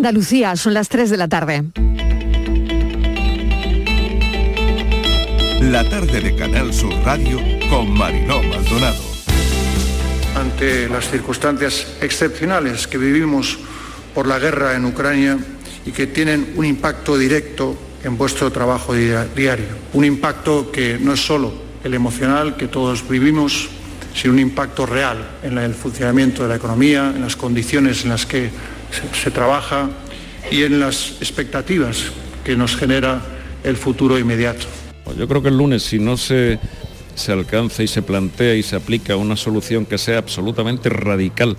Andalucía, son las 3 de la tarde. La tarde de Canal Sur Radio con Mariló Maldonado. Ante las circunstancias excepcionales que vivimos por la guerra en Ucrania y que tienen un impacto directo en vuestro trabajo diario. Un impacto que no es solo el emocional que todos vivimos, sino un impacto real en el funcionamiento de la economía, en las condiciones en las que se, se trabaja y en las expectativas que nos genera el futuro inmediato. Yo creo que el lunes, si no se, se alcanza y se plantea y se aplica una solución que sea absolutamente radical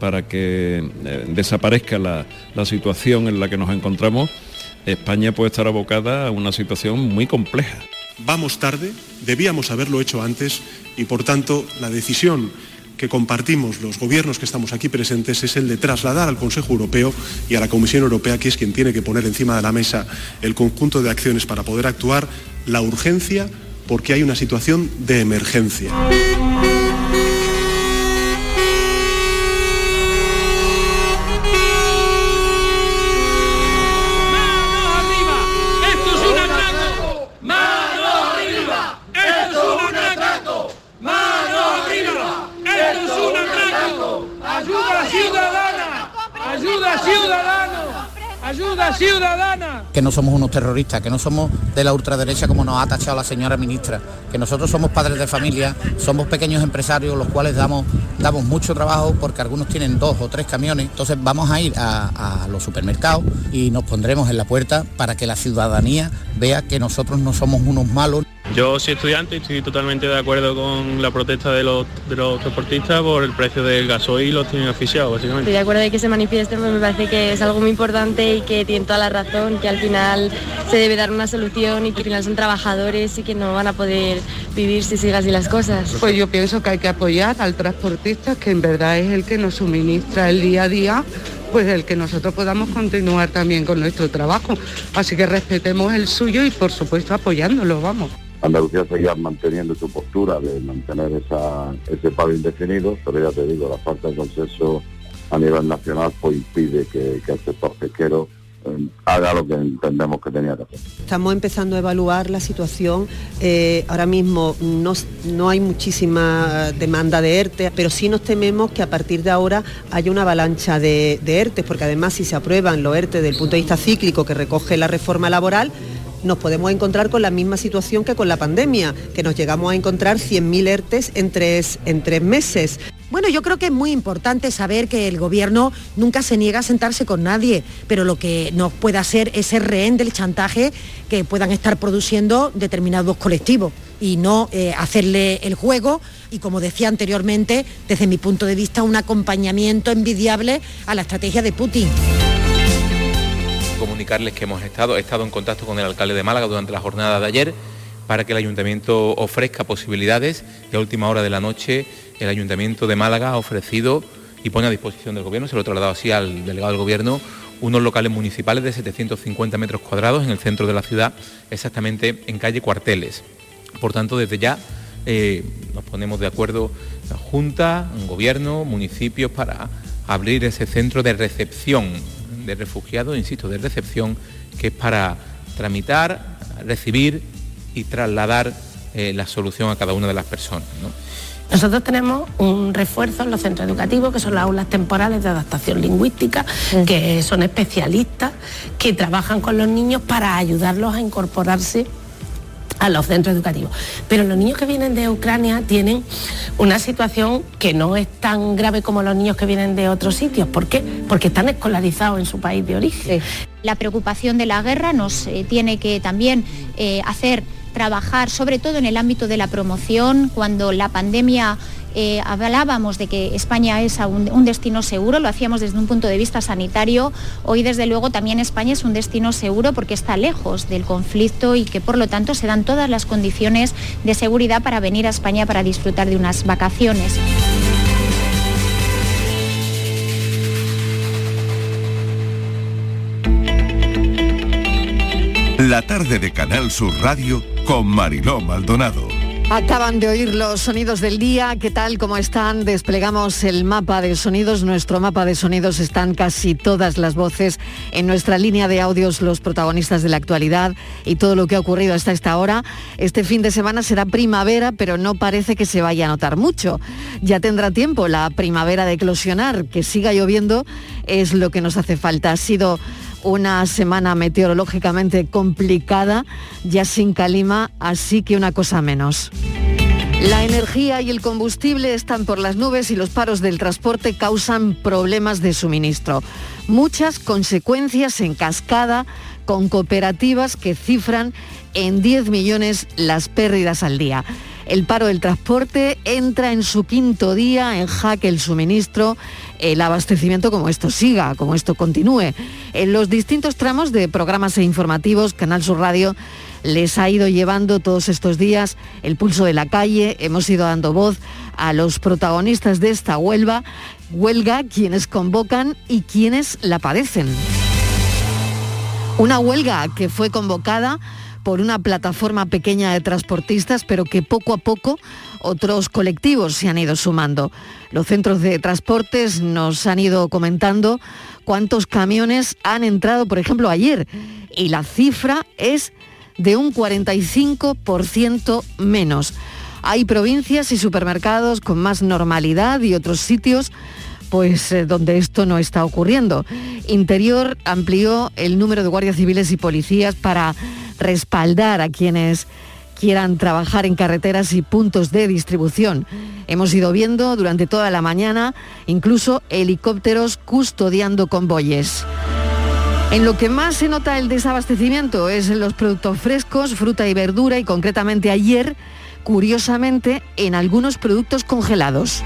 para que eh, desaparezca la, la situación en la que nos encontramos, España puede estar abocada a una situación muy compleja. Vamos tarde, debíamos haberlo hecho antes y por tanto la decisión que compartimos los gobiernos que estamos aquí presentes es el de trasladar al Consejo Europeo y a la Comisión Europea, que es quien tiene que poner encima de la mesa el conjunto de acciones para poder actuar, la urgencia porque hay una situación de emergencia. Ciudadana! Que no somos unos terroristas, que no somos de la ultraderecha como nos ha tachado la señora ministra, que nosotros somos padres de familia, somos pequeños empresarios los cuales damos, damos mucho trabajo porque algunos tienen dos o tres camiones, entonces vamos a ir a, a los supermercados y nos pondremos en la puerta para que la ciudadanía vea que nosotros no somos unos malos. Yo soy estudiante y estoy totalmente de acuerdo con la protesta de los, de los transportistas por el precio del gasoil y los tienen asfixiados, básicamente. Estoy de acuerdo de que se manifieste, pues me parece que es algo muy importante y que tiene toda la razón, que al final se debe dar una solución y que al final son trabajadores y que no van a poder vivir si sigan así las cosas. Pues yo pienso que hay que apoyar al transportista, que en verdad es el que nos suministra el día a día pues el que nosotros podamos continuar también con nuestro trabajo. Así que respetemos el suyo y por supuesto apoyándolo, vamos. Andalucía seguía manteniendo su postura de mantener esa, ese paro indefinido, pero ya te digo, la falta de consenso a nivel nacional pues impide que, el sector pesquero eh, haga lo que entendemos que tenía que hacer. Estamos empezando a evaluar la situación. Eh, ahora mismo no, no, hay muchísima demanda de ERTE, pero sí nos tememos que a partir de ahora haya una avalancha de, de ERTE, porque además si se aprueban los ERTE desde el punto de vista cíclico que recoge la reforma laboral, nos podemos encontrar con la misma situación que con la pandemia, que nos llegamos a encontrar 100.000 ERTES en tres, en tres meses. Bueno, yo creo que es muy importante saber que el gobierno nunca se niega a sentarse con nadie, pero lo que no puede hacer es ser rehén del chantaje que puedan estar produciendo determinados colectivos y no eh, hacerle el juego y, como decía anteriormente, desde mi punto de vista, un acompañamiento envidiable a la estrategia de Putin comunicarles que hemos estado, he estado en contacto con el alcalde de Málaga durante la jornada de ayer para que el ayuntamiento ofrezca posibilidades y a última hora de la noche el ayuntamiento de Málaga ha ofrecido y pone a disposición del gobierno, se lo he trasladado así al delegado del gobierno, unos locales municipales de 750 metros cuadrados en el centro de la ciudad, exactamente en calle Cuarteles. Por tanto, desde ya eh, nos ponemos de acuerdo la Junta, un gobierno, municipios para abrir ese centro de recepción de refugiados, insisto, de recepción, que es para tramitar, recibir y trasladar eh, la solución a cada una de las personas. ¿no? Nosotros tenemos un refuerzo en los centros educativos, que son las aulas temporales de adaptación lingüística, que son especialistas que trabajan con los niños para ayudarlos a incorporarse a los centros educativos. Pero los niños que vienen de Ucrania tienen una situación que no es tan grave como los niños que vienen de otros sitios. ¿Por qué? Porque están escolarizados en su país de origen. La preocupación de la guerra nos eh, tiene que también eh, hacer trabajar, sobre todo en el ámbito de la promoción, cuando la pandemia eh, hablábamos de que España es un, un, destino seguro, lo hacíamos desde un punto de vista sanitario. Hoy, desde luego, también España es un destino seguro porque está lejos del conflicto y que, por lo tanto, se dan todas las condiciones de seguridad para venir a España para disfrutar de unas vacaciones. La tarde de Canal Sur Radio con Mariló Maldonado. Acaban de oír los sonidos del día. ¿Qué tal? ¿Cómo están? Desplegamos el mapa de sonidos. Nuestro mapa de sonidos están casi todas las voces en nuestra línea de audios, los protagonistas de la actualidad y todo lo que ha ocurrido hasta esta hora. Este fin de semana será primavera, pero no parece que se vaya a notar mucho. Ya tendrá tiempo la primavera de eclosionar. Que siga lloviendo es lo que nos hace falta. Ha sido una semana meteorológicamente complicada, ya sin calima, así que una cosa menos. La energía y el combustible están por las nubes y los paros del transporte causan problemas de suministro. Muchas consecuencias en cascada con cooperativas que cifran en 10 millones las pérdidas al día. El paro del transporte entra en su quinto día en jaque el suministro, el abastecimiento como esto siga, como esto continúe. En los distintos tramos de programas e informativos, Canal Sur Radio les ha ido llevando todos estos días el pulso de la calle, hemos ido dando voz a los protagonistas de esta huelga, huelga quienes convocan y quienes la padecen. Una huelga que fue convocada por una plataforma pequeña de transportistas, pero que poco a poco otros colectivos se han ido sumando. Los centros de transportes nos han ido comentando cuántos camiones han entrado, por ejemplo, ayer, y la cifra es de un 45% menos. Hay provincias y supermercados con más normalidad y otros sitios pues eh, donde esto no está ocurriendo. Interior amplió el número de guardias civiles y policías para respaldar a quienes quieran trabajar en carreteras y puntos de distribución. Hemos ido viendo durante toda la mañana incluso helicópteros custodiando convoyes. En lo que más se nota el desabastecimiento es en los productos frescos, fruta y verdura y concretamente ayer, curiosamente, en algunos productos congelados.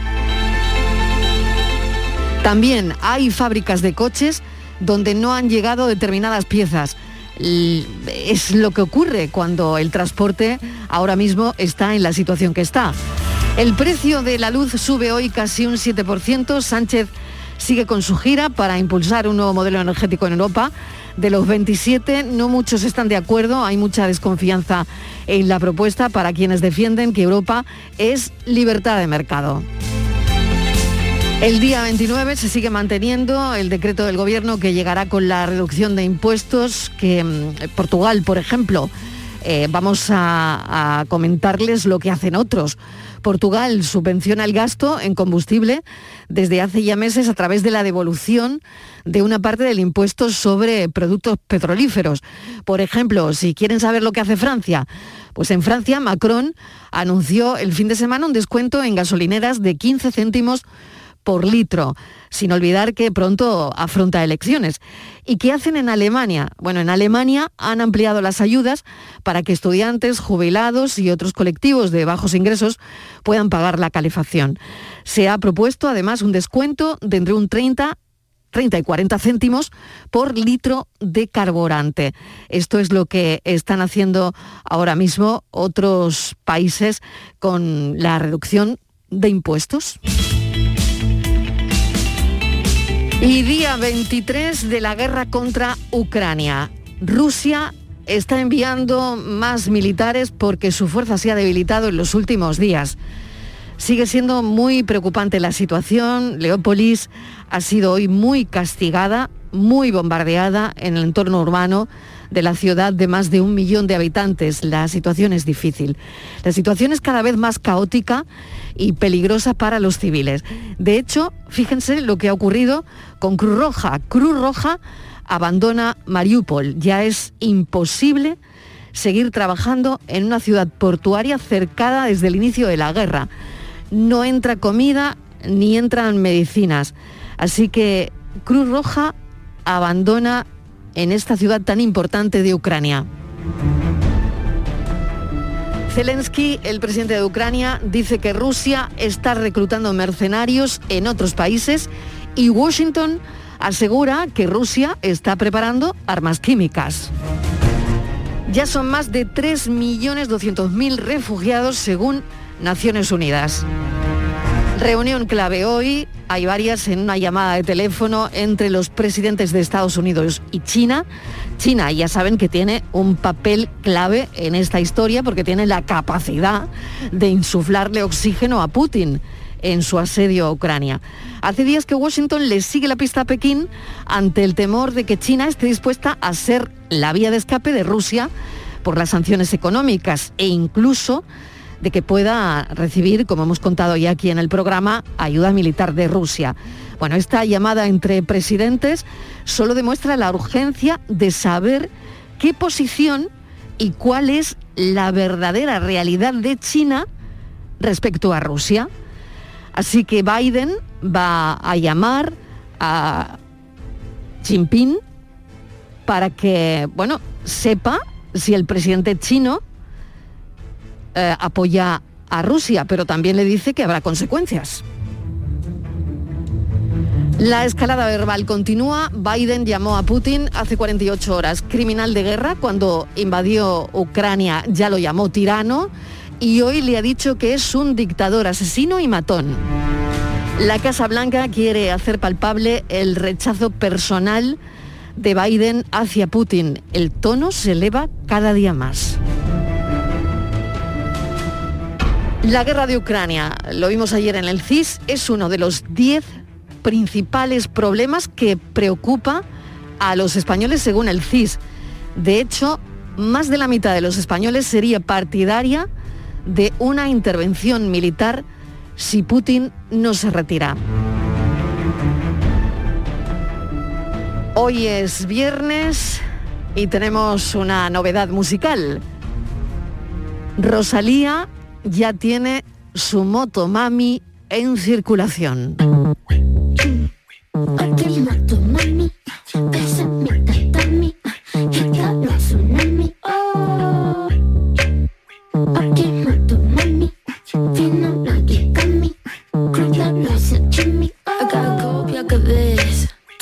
También hay fábricas de coches donde no han llegado determinadas piezas es lo que ocurre cuando el transporte ahora mismo está en la situación que está. El precio de la luz sube hoy casi un 7%. Sánchez sigue con su gira para impulsar un nuevo modelo energético en Europa. De los 27, no muchos están de acuerdo, hay mucha desconfianza en la propuesta para quienes defienden que Europa es libertad de mercado. El día 29 se sigue manteniendo el decreto del Gobierno que llegará con la reducción de impuestos que mm, Portugal, por ejemplo, eh, vamos a, a comentarles lo que hacen otros. Portugal subvenciona el gasto en combustible desde hace ya meses a través de la devolución de una parte del impuesto sobre productos petrolíferos. Por ejemplo, si quieren saber lo que hace Francia, pues en Francia Macron anunció el fin de semana un descuento en gasolineras de 15 céntimos por litro, sin olvidar que pronto afronta elecciones. ¿Y qué hacen en Alemania? Bueno, en Alemania han ampliado las ayudas para que estudiantes, jubilados y otros colectivos de bajos ingresos puedan pagar la calefacción. Se ha propuesto además un descuento de entre un 30 30 y 40 céntimos por litro de carburante. Esto es lo que están haciendo ahora mismo otros países con la reducción de impuestos. Y día 23 de la guerra contra Ucrania. Rusia está enviando más militares porque su fuerza se ha debilitado en los últimos días. Sigue siendo muy preocupante la situación. Leópolis ha sido hoy muy castigada, muy bombardeada en el entorno urbano de la ciudad de más de un millón de habitantes. La situación es difícil. La situación es cada vez más caótica y peligrosa para los civiles. De hecho, fíjense lo que ha ocurrido con Cruz Roja. Cruz Roja abandona Mariupol. Ya es imposible seguir trabajando en una ciudad portuaria cercada desde el inicio de la guerra. No entra comida ni entran medicinas. Así que Cruz Roja abandona en esta ciudad tan importante de Ucrania. Zelensky, el presidente de Ucrania, dice que Rusia está reclutando mercenarios en otros países y Washington asegura que Rusia está preparando armas químicas. Ya son más de 3.200.000 refugiados según Naciones Unidas. Reunión clave hoy, hay varias en una llamada de teléfono entre los presidentes de Estados Unidos y China. China ya saben que tiene un papel clave en esta historia porque tiene la capacidad de insuflarle oxígeno a Putin en su asedio a Ucrania. Hace días que Washington le sigue la pista a Pekín ante el temor de que China esté dispuesta a ser la vía de escape de Rusia por las sanciones económicas e incluso de que pueda recibir, como hemos contado ya aquí en el programa, ayuda militar de Rusia. Bueno, esta llamada entre presidentes solo demuestra la urgencia de saber qué posición y cuál es la verdadera realidad de China respecto a Rusia. Así que Biden va a llamar a Jinping para que, bueno, sepa si el presidente chino eh, apoya a Rusia, pero también le dice que habrá consecuencias. La escalada verbal continúa. Biden llamó a Putin hace 48 horas criminal de guerra cuando invadió Ucrania, ya lo llamó tirano y hoy le ha dicho que es un dictador asesino y matón. La Casa Blanca quiere hacer palpable el rechazo personal de Biden hacia Putin. El tono se eleva cada día más. La guerra de Ucrania, lo vimos ayer en el CIS, es uno de los 10 principales problemas que preocupa a los españoles según el CIS. De hecho, más de la mitad de los españoles sería partidaria de una intervención militar si Putin no se retira. Hoy es viernes y tenemos una novedad musical. Rosalía ya tiene su moto mami en circulación.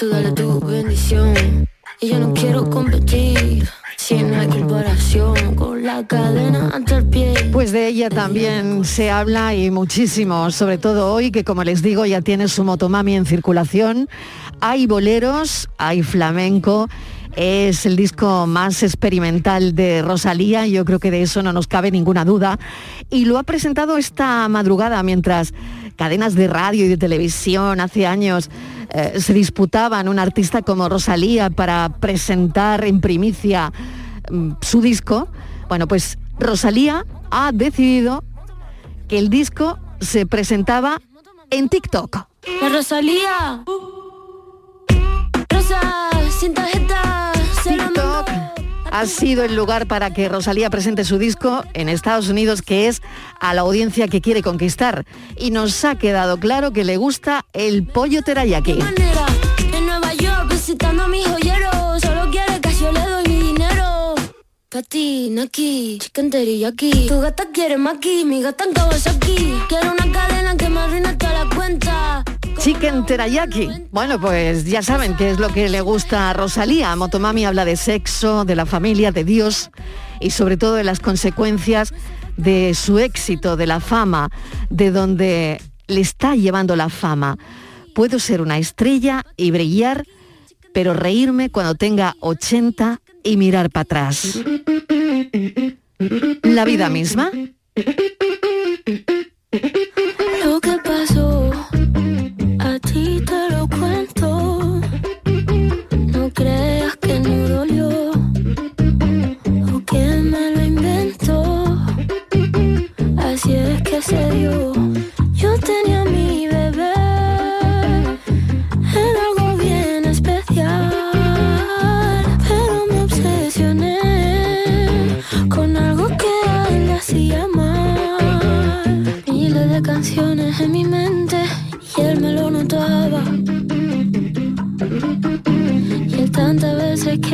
Tú dale tu bendición. Y yo no quiero competir si no hay comparación cadena el pie. Pues de ella también se habla y muchísimo, sobre todo hoy que como les digo ya tiene su motomami en circulación. Hay boleros, hay flamenco. Es el disco más experimental de Rosalía, yo creo que de eso no nos cabe ninguna duda. Y lo ha presentado esta madrugada mientras cadenas de radio y de televisión hace años eh, se disputaban un artista como Rosalía para presentar en primicia mm, su disco. Bueno, pues Rosalía ha decidido que el disco se presentaba en TikTok. La Rosalía. Rosa, sin tarjeta. TikTok ha sido el lugar para que Rosalía presente su disco en Estados Unidos, que es a la audiencia que quiere conquistar. Y nos ha quedado claro que le gusta el pollo terayaki. manera. En Nueva York visitando a mi joyero. Pati, Naki, chicken teriyaki. Tu gata quiere maki, mi gata en aquí. Quiero una cadena que me arruine toda la cuenta. Chicken terayaki. Bueno, pues ya saben qué es lo que le gusta a Rosalía. Motomami habla de sexo, de la familia, de Dios y sobre todo de las consecuencias de su éxito, de la fama, de donde le está llevando la fama. Puedo ser una estrella y brillar, pero reírme cuando tenga 80 y mirar para atrás. La vida misma.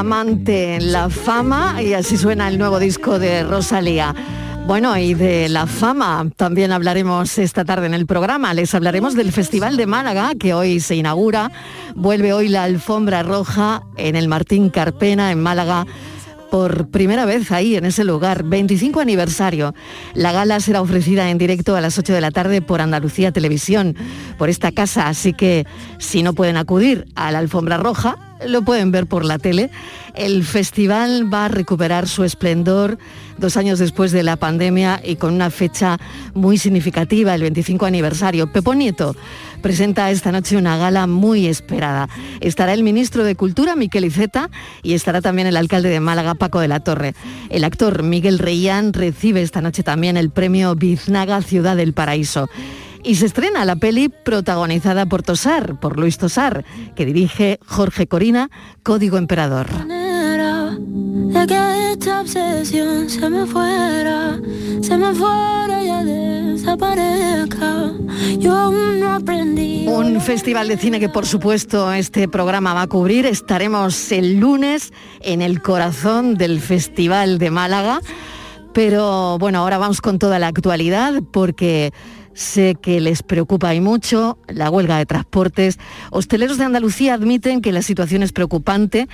Amante, la fama y así suena el nuevo disco de Rosalía. Bueno, y de la fama también hablaremos esta tarde en el programa. Les hablaremos del Festival de Málaga, que hoy se inaugura. Vuelve hoy la alfombra roja en el Martín Carpena, en Málaga por primera vez ahí, en ese lugar, 25 aniversario. La gala será ofrecida en directo a las 8 de la tarde por Andalucía Televisión, por esta casa, así que si no pueden acudir a la alfombra roja, lo pueden ver por la tele. El festival va a recuperar su esplendor dos años después de la pandemia y con una fecha muy significativa, el 25 aniversario. Pepo Nieto presenta esta noche una gala muy esperada. Estará el ministro de Cultura, Miquel Iceta, y estará también el alcalde de Málaga, Paco de la Torre. El actor Miguel Reyán recibe esta noche también el premio Biznaga Ciudad del Paraíso. Y se estrena la peli protagonizada por Tosar, por Luis Tosar, que dirige Jorge Corina, Código Emperador. De que esta obsesión se me fuera, se me fuera y desaparezca. Yo aún no aprendí. Un festival de cine que por supuesto este programa va a cubrir. Estaremos el lunes en el corazón del Festival de Málaga. Pero bueno, ahora vamos con toda la actualidad porque sé que les preocupa y mucho la huelga de transportes. Hosteleros de Andalucía admiten que la situación es preocupante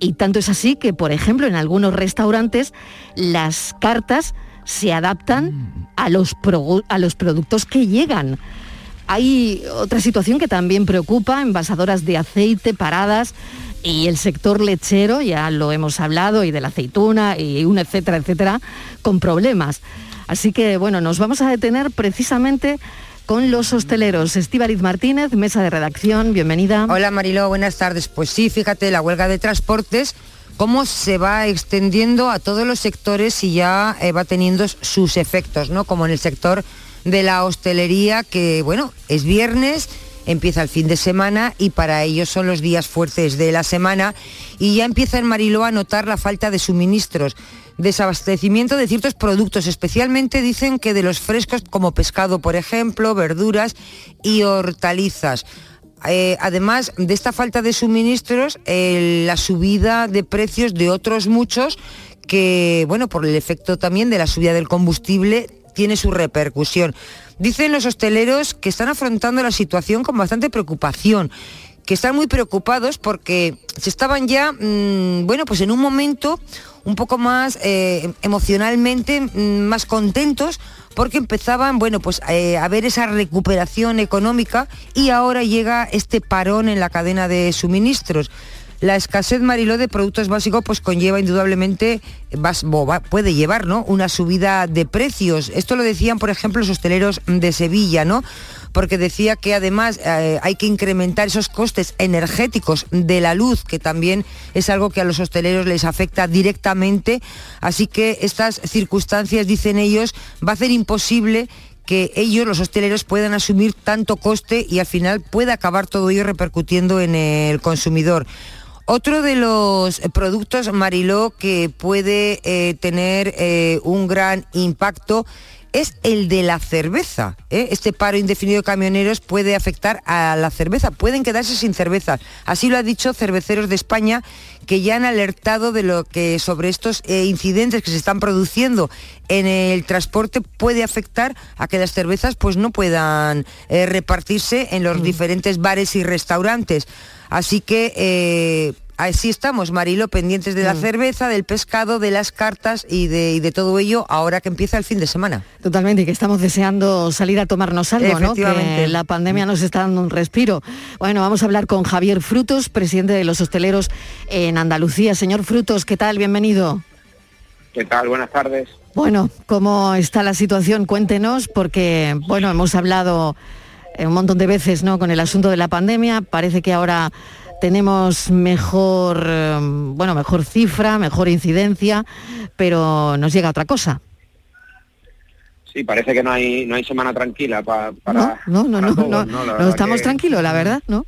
y tanto es así que, por ejemplo, en algunos restaurantes las cartas se adaptan a los, a los productos que llegan. Hay otra situación que también preocupa, envasadoras de aceite paradas y el sector lechero, ya lo hemos hablado, y de la aceituna y un etcétera, etcétera, con problemas. Así que bueno, nos vamos a detener precisamente con los hosteleros. Estíbaliz Martínez, mesa de redacción, bienvenida. Hola Mariló, buenas tardes. Pues sí, fíjate, la huelga de transportes, cómo se va extendiendo a todos los sectores y ya eh, va teniendo sus efectos, ¿no? Como en el sector de la hostelería, que bueno, es viernes empieza el fin de semana y para ellos son los días fuertes de la semana y ya empieza en Mariló a notar la falta de suministros desabastecimiento de ciertos productos, especialmente dicen que de los frescos como pescado, por ejemplo, verduras y hortalizas. Eh, además de esta falta de suministros, la subida de precios de otros muchos que, bueno, por el efecto también de la subida del combustible, tiene su repercusión. Dicen los hosteleros que están afrontando la situación con bastante preocupación que están muy preocupados porque se estaban ya, mm, bueno, pues en un momento un poco más eh, emocionalmente mm, más contentos porque empezaban, bueno, pues eh, a ver esa recuperación económica y ahora llega este parón en la cadena de suministros la escasez mariló de productos básicos pues conlleva indudablemente, puede llevar ¿no? una subida de precios. Esto lo decían, por ejemplo, los hosteleros de Sevilla, ¿no? Porque decía que además eh, hay que incrementar esos costes energéticos de la luz, que también es algo que a los hosteleros les afecta directamente. Así que estas circunstancias, dicen ellos, va a hacer imposible que ellos, los hosteleros, puedan asumir tanto coste y al final pueda acabar todo ello repercutiendo en el consumidor. Otro de los productos, Mariló, que puede eh, tener eh, un gran impacto es el de la cerveza. ¿eh? Este paro indefinido de camioneros puede afectar a la cerveza, pueden quedarse sin cerveza. Así lo ha dicho cerveceros de España que ya han alertado de lo que sobre estos incidentes que se están produciendo en el transporte puede afectar a que las cervezas pues no puedan repartirse en los mm. diferentes bares y restaurantes. Así que eh, así estamos, Marilo, pendientes de la mm. cerveza, del pescado, de las cartas y de, todo ello ahora que empieza el fin de semana. Totalmente, y que estamos deseando salir a tomarnos algo, ¿no? Que la pandemia nos está dando un respiro. Bueno, vamos a hablar con Javier Frutos, presidente de los hosteleros en Andalucía. Señor Frutos, ¿qué tal? Bienvenido. ¿Qué tal? Buenas tardes. Bueno, ¿cómo está la situación? Cuéntenos, porque, bueno, hemos hablado un montón de veces ¿no? con el asunto de la pandemia. Parece que ahora tenemos mejor, eh, bueno, mejor cifra, mejor incidencia, pero nos llega otra cosa. Sí, parece que no hay no hay semana tranquila para no, no, no, no, no, estamos tranquilos, la verdad, ¿no?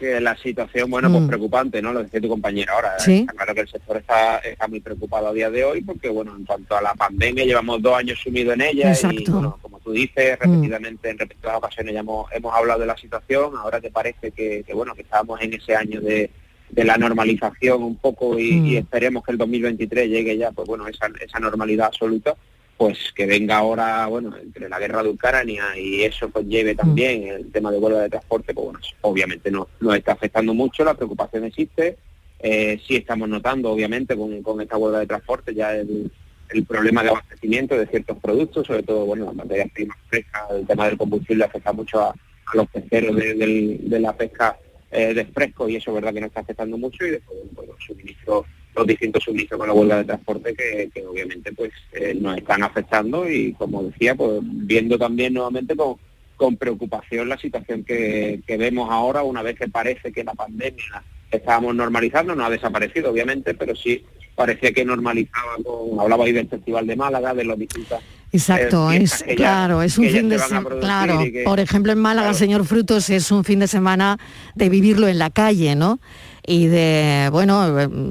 Que la situación, bueno, pues mm. preocupante, ¿no? Lo decía tu compañero ahora. ¿Sí? claro que el sector está, está muy preocupado a día de hoy porque, bueno, en cuanto a la pandemia, llevamos dos años sumidos en ella y, bueno, como tú dices, mm. repetidamente, en repetidas ocasiones ya hemos, hemos hablado de la situación, ahora que parece que, bueno, que estamos en ese año de, de la normalización un poco y, y Mm. esperemos que el 2023 llegue ya, pues bueno, esa, esa normalidad absoluta, pues que venga ahora, bueno, entre la guerra de Ucrania y eso conlleve también el tema de huelga de transporte, pues bueno, obviamente no nos está afectando mucho, la preocupación existe, eh, sí estamos notando, obviamente, con, con esta huelga de transporte ya el, el problema de abastecimiento de ciertos productos, sobre todo, bueno, las materias primas frescas, el tema del combustible afecta mucho a, a los pesqueros de la pesca eh, de fresco y eso es verdad que nos está afectando mucho y después bueno, suministros, los distintos suministros con la huelga de transporte que, que obviamente pues eh, nos están afectando y como decía, pues viendo también nuevamente con, con preocupación la situación que, que vemos ahora una vez que parece que la pandemia estábamos normalizando, no ha desaparecido obviamente, pero sí parecía que normalizaba hablaba ahí del Festival de Málaga, de los distintos Exacto, eh, es ya- claro, es un fin de semana. Claro, que- por ejemplo en Málaga, Claro. señor Frutos, es un fin de semana de vivirlo en la calle, ¿no? Y de, bueno,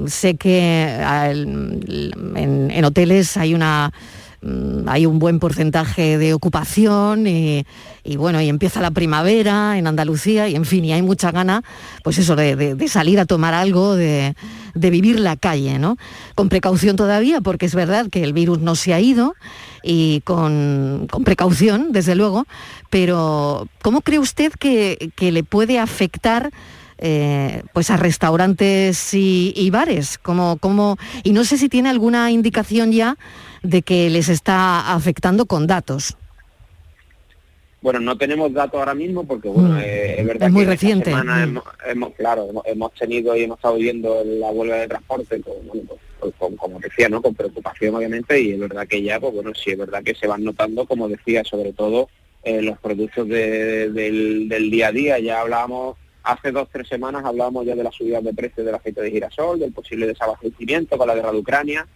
sé que en, en hoteles hay una mm, hay un buen porcentaje de ocupación y, y bueno, y empieza la primavera en Andalucía y en fin, y hay mucha gana, pues eso, de, de- de salir a tomar algo, de, de vivir la calle, ¿no? Con precaución todavía, porque es verdad que el virus no se ha ido y con, con precaución, desde luego, pero ¿cómo cree usted que, que le puede afectar eh, pues a restaurantes y, y bares? ¿Cómo, cómo, y no sé si tiene alguna indicación ya de que les está afectando con datos. Bueno, no tenemos datos ahora mismo porque bueno, Mm. eh, es verdad Es muy que esta reciente. semana Mm. hemos, hemos- claro, hemos, hemos tenido y hemos estado viviendo la huelga de transporte con, bueno, pues, con- como decía, ¿no? Con preocupación obviamente y es verdad que ya, pues bueno, sí es verdad que se van notando, como decía, sobre todo eh, los productos de- del, del día a día. Ya hablábamos hace dos tres semanas hablábamos ya de la subida de precios del aceite de girasol, del posible desabastecimiento con la guerra de Ucrania.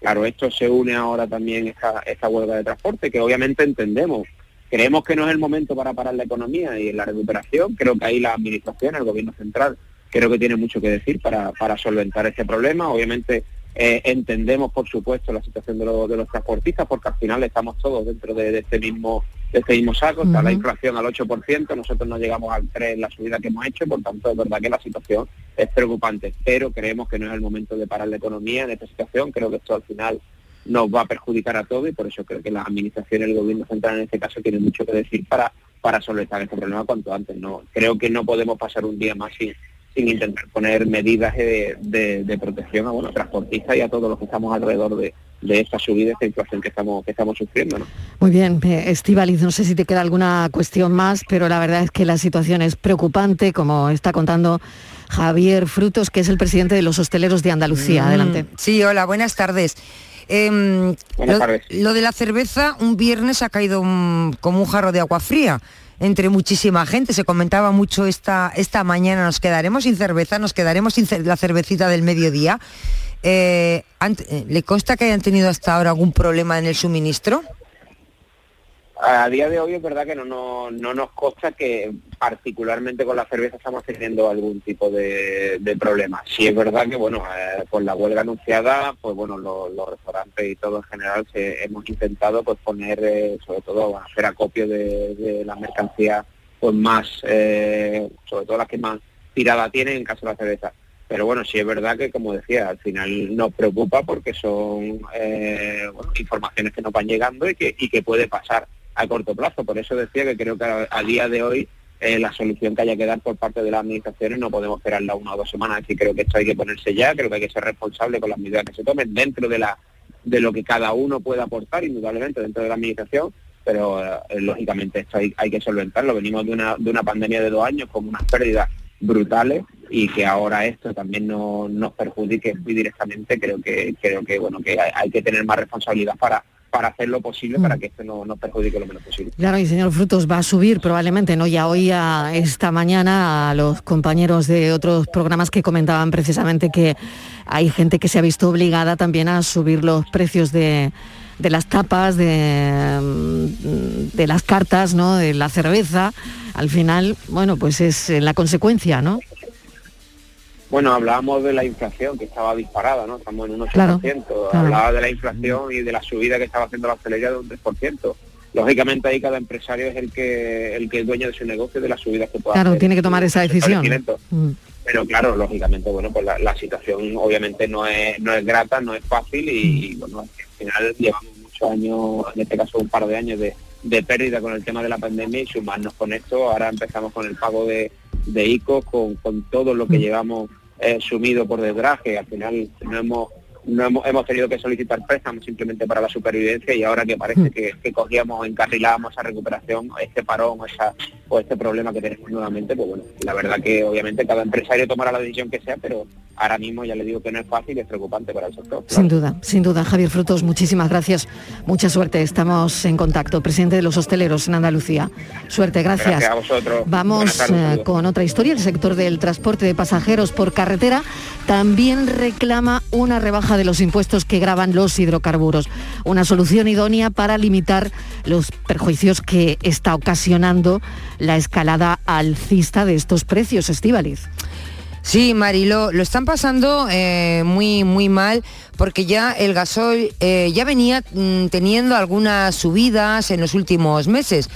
Claro, esto se une ahora también esta, esta huelga de transporte, que obviamente entendemos. Creemos que no es el momento para parar la economía y la recuperación. Creo que ahí la administración, el gobierno central, creo que tiene mucho que decir para, para solventar este problema. Obviamente eh, entendemos, por supuesto, la situación de, los- de los transportistas, porque al final estamos todos dentro de, de este mismo de este mismo saco. Está la inflación al 8%, nosotros no llegamos al 3 en la subida que hemos hecho, por tanto es verdad que la situación es preocupante, pero creemos que no es el momento de parar la economía en esta situación. Creo que esto al final nos va a perjudicar a todos y por eso creo que la administración y el gobierno central en este caso tienen mucho que decir para para solventar este problema cuanto antes. No creo que no podemos pasar un día más sin, sin intentar poner medidas de, de- de protección a bueno transportistas y a todos los que estamos alrededor de, de esta subida, esta inflación que estamos que estamos sufriendo. ¿no? Muy bien, Estivaliz, no sé si te queda alguna cuestión más, pero la verdad es que la situación es preocupante, como está contando Javier Frutos, que es el presidente de los hosteleros de Andalucía. Mm, Adelante. Sí, hola, buenas tardes. Em, lo, de la cerveza, un viernes ha caído un- como un jarro de agua fría entre muchísima gente. Se comentaba mucho esta, esta mañana, nos quedaremos sin cerveza, nos quedaremos sin la cervecita del mediodía. Eh, eh, ¿Le consta que hayan tenido hasta ahora algún problema en el suministro? A día de hoy es verdad que no, no, no nos consta que particularmente con la cerveza estamos teniendo algún tipo de, de problema. Sí es verdad que bueno, eh, la huelga anunciada, pues bueno, lo- los restaurantes y todo en general se, hemos intentado pues poner, eh, sobre todo hacer acopio de, de la mercancía pues más, eh, sobre todo las que más tirada tienen en caso de la cerveza. Pero bueno, sí es verdad que, como decía, al final nos preocupa porque son eh, bueno, informaciones que nos van llegando y que, y que puede pasar a corto plazo. Por eso decía que creo que a, día de hoy eh, la solución que haya que dar por parte de las administraciones no podemos esperarla una o dos semanas. Decir, creo que esto hay que ponerse ya, creo que hay que ser responsable con las medidas que se tomen dentro de la de lo que cada uno pueda aportar, indudablemente, dentro de la administración, pero eh, lógicamente esto hay, que solventarlo. Venimos de una, de una pandemia de dos años con unas pérdidas brutales y que ahora esto también no, nos perjudique muy directamente, creo que creo que bueno que hay que tener más responsabilidad para para hacer lo posible para que esto no nos perjudique lo menos posible. Claro, y señor Frutos va a subir probablemente, ¿no? Ya oía esta mañana a los compañeros de otros programas que comentaban precisamente que hay gente que se ha visto obligada también a subir los precios de, de las tapas, de, mm, de las cartas, ¿no? De la cerveza. Al final, bueno, pues es eh, la consecuencia, ¿no? Bueno, hablábamos de la inflación que estaba disparada, ¿no? Estamos en un 8%. Claro, claro. Hablaba de la inflación y de la subida que estaba haciendo la hostelería de un 3%. Lógicamente ahí cada empresario es el que el que es dueño de su negocio y de las subidas que pueda Claro, hacer tiene que tomar esa decisión. Mm. pero claro, lógicamente, bueno, pues la, situación obviamente no es, no es grata, no es fácil y, bueno, al final llevamos muchos años, en este caso un par de años de, de pérdida con el tema de la pandemia y sumarnos con esto, ahora empezamos con el pago de, de ICO, con, con todo lo que llevamos eh, sumido por que al final no hemos no hemos, hemos, tenido que solicitar préstamos simplemente para la supervivencia y ahora que parece mm. que, que cogíamos, encarrilábamos esa recuperación, este parón esa, o este problema que tenemos nuevamente, pues bueno, la verdad que obviamente cada empresario tomará la decisión que sea, pero ahora mismo ya le digo que no es fácil y es preocupante para el sector. Sin duda, sin duda. Javier Frutos, muchísimas gracias. Mucha suerte. Estamos en contacto. Presidente de los hosteleros en Andalucía. Suerte, gracias. Gracias a vosotros. Vamos eh, con otra historia. El sector del transporte de pasajeros por carretera también reclama una rebaja de los impuestos que graban los hidrocarburos. Una solución idónea para limitar los perjuicios que está ocasionando la escalada alcista de estos precios, Estíbaliz. Sí, Marilo, lo están pasando eh, muy, muy mal porque ya el gasoil eh, ya venía mm, teniendo algunas subidas en los últimos meses,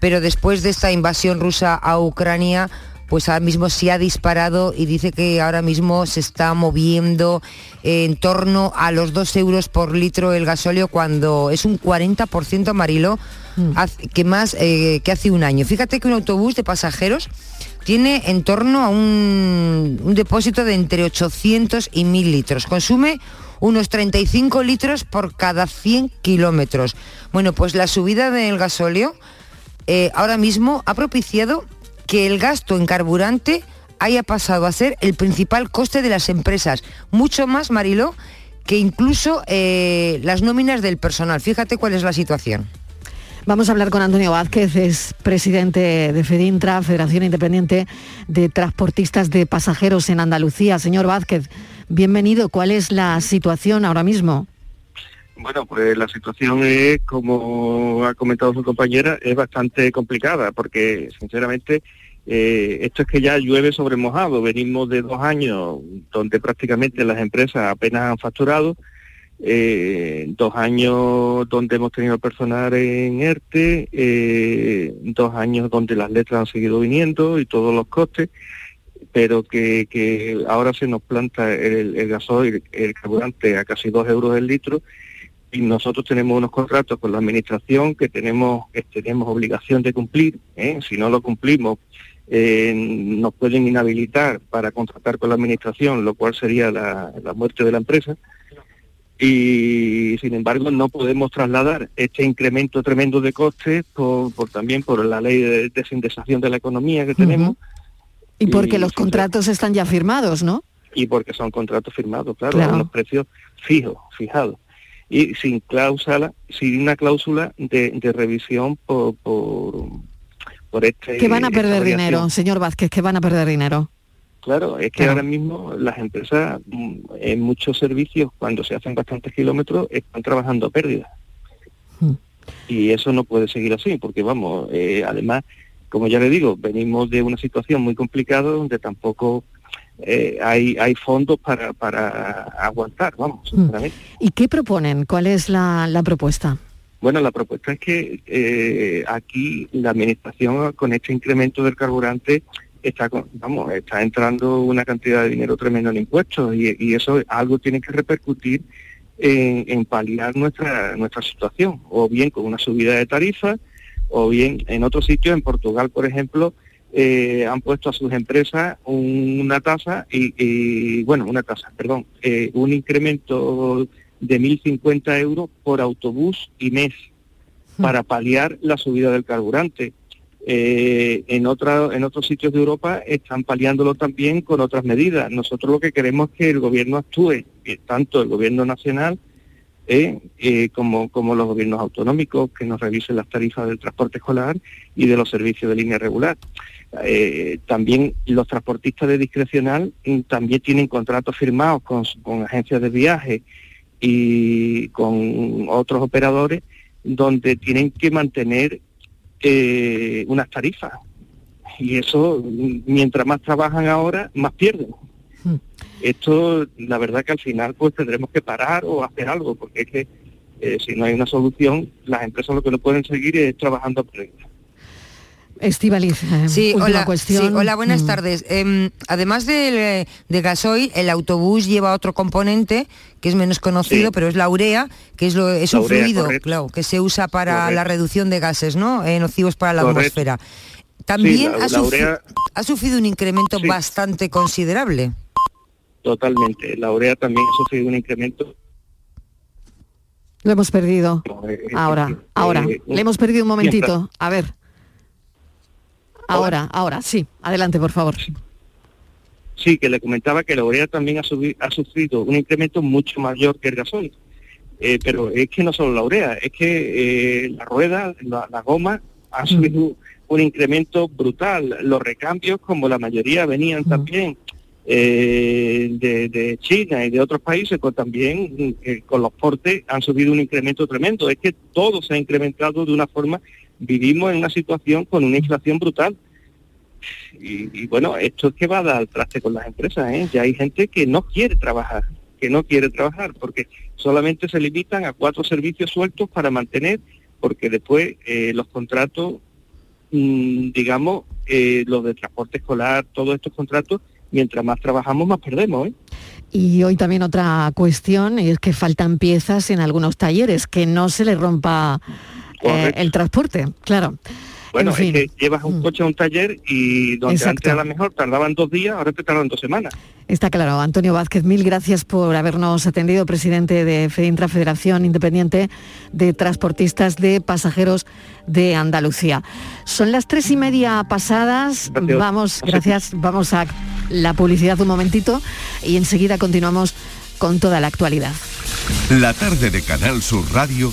pero después de esta invasión rusa a Ucrania, pues ahora mismo se ha disparado y dice que ahora mismo se está moviendo en torno a los 2 euros por litro el gasóleo cuando es un 40% Marilo mm. que más eh, que hace un año. Fíjate que un autobús de pasajeros tiene en torno a un, depósito de entre 800 y 1000 litros. Consume unos 35 litros por cada 100 kilómetros. Bueno, pues la subida del gasóleo eh, ahora mismo ha propiciado que el gasto en carburante haya pasado a ser el principal coste de las empresas. Mucho más, Mariló, que incluso eh, las nóminas del personal. Fíjate cuál es la situación. Vamos a hablar con Antonio Vázquez, es presidente de FEDINTRA, Federación Independiente de Transportistas de Pasajeros en Andalucía. Señor Vázquez, bienvenido. ¿Cuál es la situación ahora mismo? Bueno, pues la situación es, como ha comentado su compañera, es bastante complicada porque, sinceramente, eh, esto es que ya llueve sobre mojado. Venimos de dos años donde prácticamente las empresas apenas han facturado eh, dos años donde hemos tenido personal en ERTE, eh, dos años donde las letras han seguido viniendo y todos los costes, pero que, ahora se nos planta el, el gasoil, el carburante a casi dos euros el litro y nosotros tenemos unos contratos con la administración que tenemos, que tenemos obligación de cumplir, ¿eh? si no lo cumplimos nos pueden inhabilitar para contratar con la administración, lo cual sería la muerte de la empresa y sin embargo no podemos trasladar este incremento tremendo de costes por, también por la ley de desindexación de la economía que tenemos. Y porque los contratos están ya firmados, ¿no? Y porque son contratos firmados, claro, claro. los precios fijos, fijados. Y sin cláusula, sin una cláusula de, revisión por, por, por este... Que van a perder dinero, señor Vázquez, que van a perder dinero. Claro, es que ahora mismo las empresas mm, en muchos servicios, cuando se hacen bastantes kilómetros, están trabajando a pérdida. Hmm. Y eso no puede seguir así, porque vamos, eh, además, como ya le digo, venimos de una situación muy complicada donde tampoco eh, hay, hay fondos para, para aguantar, vamos, hmm. ¿Y qué proponen? ¿Cuál es la, propuesta? Bueno, la propuesta es que eh, aquí la administración con este incremento del carburante está, vamos, está entrando una cantidad de dinero tremendo en impuestos y, eso algo tiene que repercutir en, paliar nuestra, nuestra situación, o bien con una subida de tarifas, o bien en otros sitios, en Portugal, por ejemplo, eh, han puesto a sus empresas una tasa y, bueno, una tasa, perdón, eh, un incremento de 1.050 euros por autobús y mes hmm. para paliar la subida del carburante. Eh, en, otra, en otros sitios de Europa están paliándolo también con otras medidas. Nosotros lo que queremos es que el gobierno actúe, tanto el gobierno nacional eh, como, como los gobiernos autonómicos, que nos revisen las tarifas del transporte escolar y de los servicios de línea regular. También los transportistas de discrecional mm, también tienen contratos firmados con, con agencias de viaje y con otros operadores donde tienen que mantener eh, unas tarifas. Y eso, mientras más trabajan ahora, más pierden. Hmm. Esto, la verdad que al final pues tendremos que parar o hacer algo, porque es que eh, si no hay una solución, las empresas lo que no pueden seguir es trabajando a Estivaliz, eh, Sí, última hola, cuestión. sí, hola, buenas Mm. tardes. Em, además del, de gasoil, el autobús lleva otro componente que es menos conocido, Sí. pero es la urea, que es, lo, es un urea, fluido correcto. claro, que se usa para Correcto. la reducción de gases ¿no? Eh, nocivos para la Correcto. atmósfera. También Sí, la- ha, la sufri- urea- ha sufrido un incremento Sí. bastante considerable. Totalmente. La urea también ha sufrido un incremento. Lo hemos perdido. eh, Ahora, eh, ahora. eh, Le hemos perdido un momentito. A ver. Ahora, ahora, sí. Adelante, por favor. Sí, que le comentaba que la urea también ha, subi- ha sufrido un incremento mucho mayor que el gasoil. Eh, pero es que no solo la urea, es que eh, la rueda, la, la goma, ha subido un incremento brutal. Los recambios, como la mayoría venían también eh, de, de China y de otros países, pues también eh, con los portes han subido un incremento tremendo. Es que todo se ha incrementado de una forma, vivimos en una situación con una inflación brutal. Y, bueno, esto es que va a dar traste con las empresas, ¿eh? Ya hay gente que no quiere trabajar, que no quiere trabajar, porque solamente se limitan a cuatro servicios sueltos para mantener, porque después eh, los contratos, mm, digamos, eh, los de transporte escolar, todos estos contratos, mientras más trabajamos, más perdemos. Y hoy también otra cuestión es que faltan piezas en algunos talleres, que no se le rompa eh, el transporte, claro. Bueno, en fin. Mm. es que llevas un coche a un taller y donde Exacto. antes a lo mejor tardaban dos días, ahora te tardan dos semanas. Está claro. Antonio Vázquez, mil gracias por habernos atendido, presidente de FEDINTRA, Federación Independiente de Transportistas de Pasajeros de Andalucía. Son las tres y media pasadas. Gracias. Vamos, gracias. Vamos a la publicidad un momentito y enseguida continuamos con toda la actualidad. La tarde de Canal Sur Radio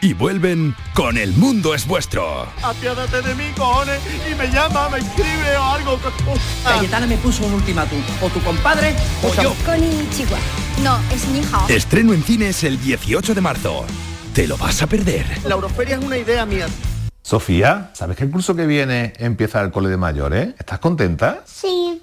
y vuelven con El Mundo es Vuestro. Apiádate de mí, cojones, y me llama, me escribe o algo. Cayetana me puso un ultimátum. O tu compadre o yo. Konnichiwa. No, es ni hao. Estreno en cines el 18 de marzo. ¿Te lo vas a perder? La Euroferia es una idea mía. Sofía, ¿sabes que el curso que viene empieza el cole de mayores? ¿Estás contenta? Sí,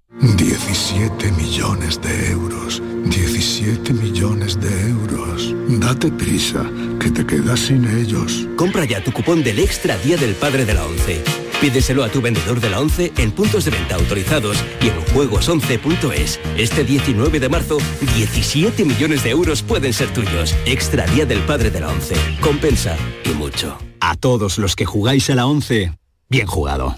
17 millones de euros. 17 millones de euros. Date prisa, que te quedas sin ellos. Compra ya tu cupón del Extra Día del Padre de la ONCE. Pídeselo a tu vendedor de la ONCE en puntos de venta autorizados y en juegos11.es. Este 19 de marzo, 17 millones de euros pueden ser tuyos. Extra Día del Padre de la ONCE. Compensa y mucho. A todos los que jugáis a la 11, bien jugado.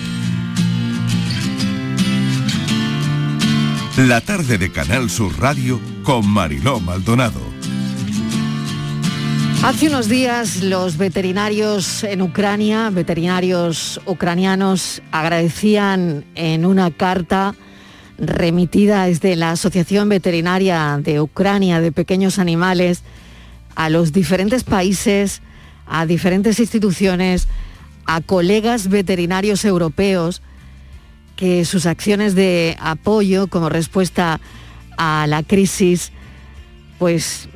La tarde de Canal Sur Radio con Mariló Maldonado. Hace unos días los veterinarios en Ucrania, veterinarios ucranianos, agradecían en una carta remitida desde la Asociación Veterinaria de Ucrania de Pequeños Animales a los diferentes países, a diferentes instituciones, a colegas veterinarios europeos, sus acciones de apoyo como respuesta a la crisis, pues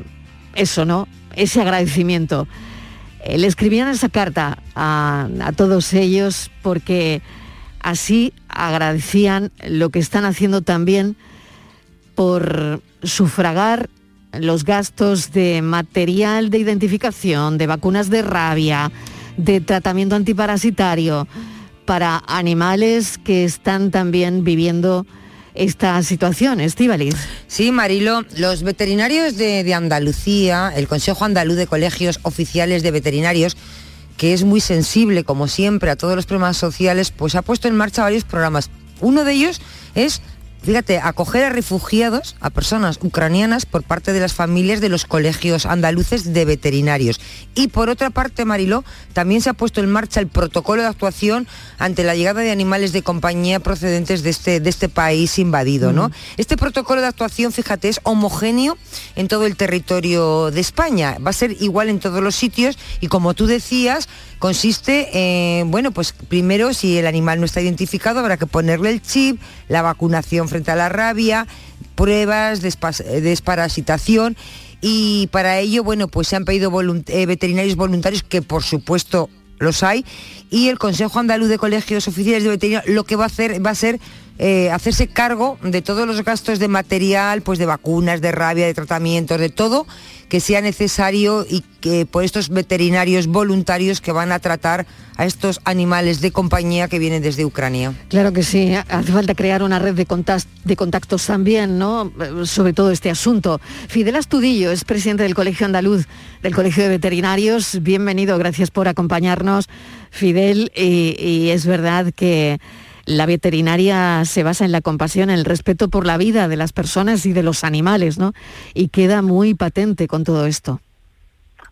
eso, ¿no? Ese agradecimiento. Eh, Le escribían esa carta a todos ellos porque así agradecían lo que están haciendo también por sufragar los gastos de material de identificación, de vacunas de rabia, de tratamiento antiparasitario para animales que están también viviendo esta situación, Estíbaliz. Sí, Marilo, los veterinarios de, de Andalucía, el Consejo Andaluz de Colegios Oficiales de Veterinarios, que es muy sensible, como siempre, a todos los problemas sociales, pues ha puesto en marcha varios programas. Uno de ellos es fíjate, acoger a refugiados, a personas ucranianas por parte de las familias de los colegios andaluces de veterinarios. Y por otra parte, Mariló, también se ha puesto en marcha el protocolo de actuación ante la llegada de animales de compañía procedentes de este, de este país invadido. ¿no? Este protocolo de actuación, fíjate, es homogéneo en todo el territorio de España. Va a ser igual en todos los sitios y como tú decías, consiste en, bueno, pues primero si el animal no está identificado habrá que ponerle el chip, la vacunación frente a la rabia, pruebas de desparasitación. Y para ello, bueno, pues se han pedido eh, veterinarios voluntarios que por supuesto los hay y el Consejo Andaluz de Colegios Oficiales de Veterinaria lo que va a hacer va a ser eh, hacerse cargo de todos los gastos de material, pues de vacunas, de rabia, de tratamientos, de todo que sea necesario y que por estos veterinarios voluntarios que van a tratar a estos animales de compañía que vienen desde Ucrania. Claro que sí, hace falta crear una red de, de contactos también, ¿no? Sobre todo este asunto. Fidel Astudillo es presidente del Colegio Andaluz, del Colegio de Veterinarios. Bienvenido, gracias por acompañarnos, Fidel. y es verdad que la veterinaria se basa en la compasión, en el respeto por la vida de las personas y de los animales, ¿no? Y queda muy patente con todo esto.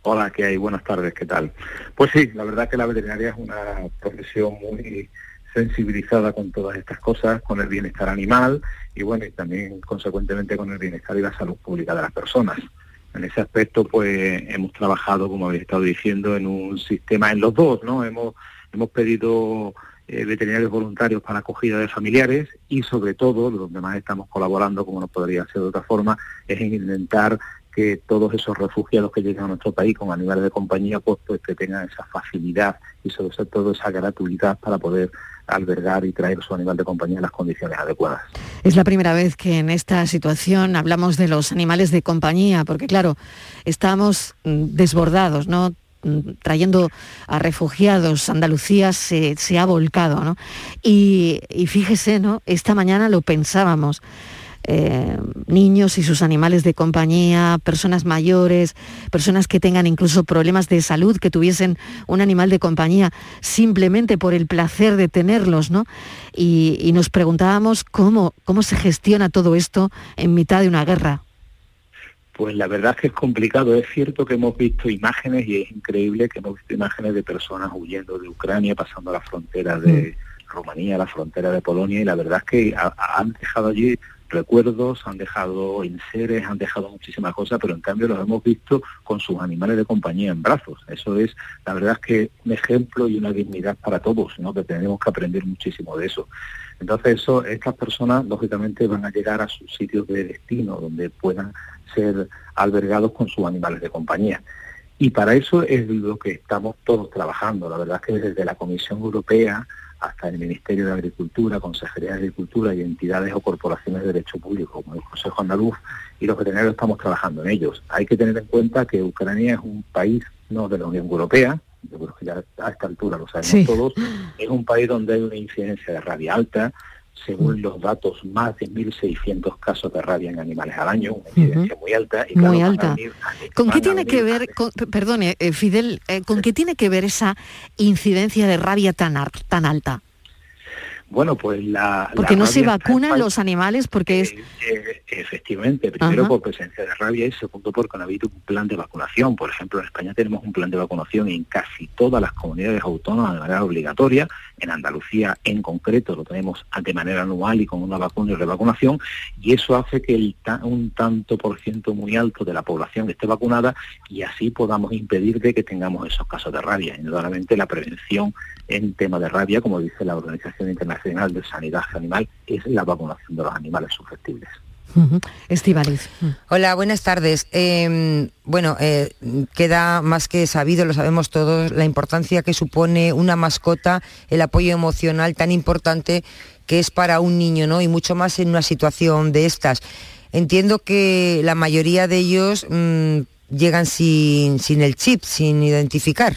Hola, ¿qué hay? Buenas tardes, ¿qué tal? Pues sí, la verdad que la veterinaria es una profesión muy sensibilizada con todas estas cosas, con el bienestar animal y bueno, y también consecuentemente con el bienestar y la salud pública de las personas. En ese aspecto, pues hemos trabajado, como habéis estado diciendo, en un sistema en los dos, ¿no? Hemos, hemos pedido eh, veterinarios voluntarios para acogida de familiares y sobre todo, donde más estamos colaborando, como no podría ser de otra forma, es en intentar que todos esos refugiados que llegan a nuestro país con animales de compañía, pues, pues que tengan esa facilidad y sobre todo esa gratuidad para poder albergar y traer su animal de compañía en las condiciones adecuadas. Es la primera vez que en esta situación hablamos de los animales de compañía, porque claro, estamos mm, desbordados, ¿no? Mm, trayendo a refugiados, Andalucía se, ha volcado, ¿no? Y, fíjese, ¿no? Esta mañana lo pensábamos. Eh, niños y sus animales de compañía, personas mayores, personas que tengan incluso problemas de salud, que tuviesen un animal de compañía simplemente por el placer de tenerlos, ¿no? Y, y nos preguntábamos cómo, cómo se gestiona todo esto en mitad de una guerra. Pues la verdad es que es complicado. Es cierto que hemos visto imágenes y es increíble que hemos visto imágenes de personas huyendo de Ucrania, pasando la frontera de mm. Rumanía, la frontera de Polonia y la verdad es que han dejado allí recuerdos, han dejado enseres, han dejado muchísimas cosas, pero en cambio los hemos visto con sus animales de compañía en brazos. Eso es, la verdad es que un ejemplo y una dignidad para todos, ¿no? que tenemos que aprender muchísimo de eso. Entonces eso, estas personas lógicamente van a llegar a sus sitios de destino donde puedan ser albergados con sus animales de compañía. Y para eso es lo que estamos todos trabajando. La verdad es que desde la Comisión Europea hasta el Ministerio de Agricultura, Consejería de Agricultura y entidades o corporaciones de derecho público, como el Consejo Andaluz y los veterinarios estamos trabajando en ellos. Hay que tener en cuenta que Ucrania es un país no de la Unión Europea, yo creo que ya a esta altura lo sabemos todos, es un país donde hay una incidencia de rabia alta, según los datos, más de 1.600 casos de rabia en animales al año, una incidencia muy alta. Y muy alta. ¿Con qué tiene que ver, perdone, eh, Fidel, eh, con qué tiene que ver esa incidencia de rabia tan, tan alta? Bueno, pues la... Porque no se vacunan los animales porque es... Eh, eh, efectivamente, primero por presencia de rabia y segundo porque no ha habido un plan de vacunación. Por ejemplo, en España tenemos un plan de vacunación en casi todas las comunidades autónomas de manera obligatoria. En Andalucía, en concreto, lo tenemos de manera anual y con una vacuna y revacunación. Y eso hace que el un tanto por ciento muy alto de la población esté vacunada y así podamos impedir de que tengamos esos casos de rabia. Indudablemente la prevención en tema de rabia, como dice la Organización Internacional de Sanidad Animal, es la vacunación de los animales susceptibles. Estivaliz. Hola, buenas tardes. Em, bueno, eh, queda más que sabido, lo sabemos todos, la importancia que supone una mascota, el apoyo emocional tan importante que es para un niño, ¿no? Y mucho más en una situación de estas. entiendo que la mayoría de ellos mm, llegan sin, sin el chip, sin identificar.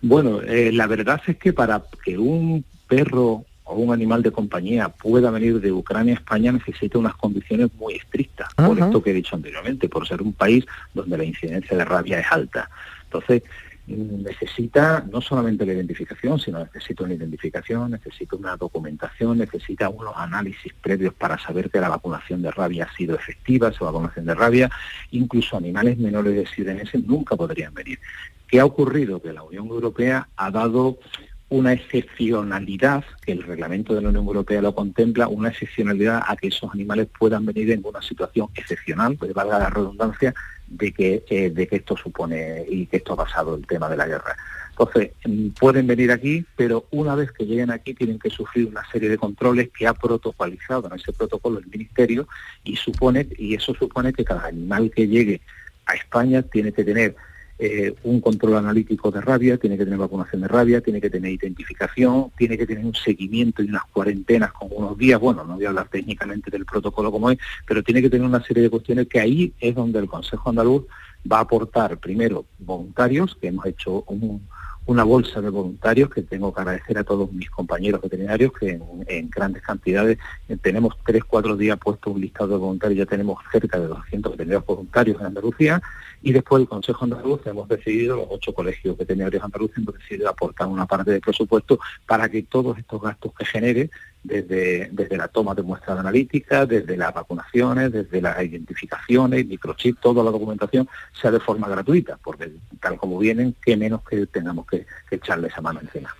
Bueno, eh, la verdad es que para que un perro o un animal de compañía pueda venir de Ucrania a España necesita unas condiciones muy estrictas, por esto que he dicho anteriormente, por ser un país donde la incidencia de rabia es alta. Entonces, necesita no solamente la identificación, sino necesita una identificación, necesita una documentación, necesita unos análisis previos para saber que la vacunación de rabia ha sido efectiva, esa vacunación de rabia, incluso animales menores de 7 meses nunca podrían venir. ¿Qué ha ocurrido? Que la Unión Europea ha dado una excepcionalidad, que el reglamento de la Unión Europea lo contempla, una excepcionalidad a que esos animales puedan venir en una situación excepcional, pues valga la redundancia, de que, eh, de que esto supone y que esto ha pasado el tema de la guerra. Entonces, mm, pueden venir aquí, pero una vez que lleguen aquí tienen que sufrir una serie de controles que ha protocolizado en ese protocolo el Ministerio y supone y eso supone que cada animal que llegue a España tiene que tener eh, un control analítico de rabia, tiene que tener vacunación de rabia, tiene que tener identificación, tiene que tener un seguimiento y unas cuarentenas con unos días, bueno, no voy a hablar técnicamente del protocolo como es, pero tiene que tener una serie de cuestiones que ahí es donde el Consejo Andaluz va a aportar primero voluntarios, que hemos hecho una bolsa de voluntarios que tengo que agradecer a todos mis compañeros veterinarios que en, grandes cantidades eh, tenemos tres, cuatro días puesto un listado de voluntarios, ya tenemos cerca de 200 veterinarios voluntarios en Andalucía y después el Consejo Andaluz hemos decidido, los ocho colegios veterinarios andaluces hemos decidido aportar una parte del presupuesto para que todos estos gastos que genere, desde, desde la toma de muestras analíticas, desde las vacunaciones, desde las identificaciones, microchip, toda la documentación, sea de forma gratuita, porque tal como vienen, qué menos que tengamos que, echarle esa mano encima.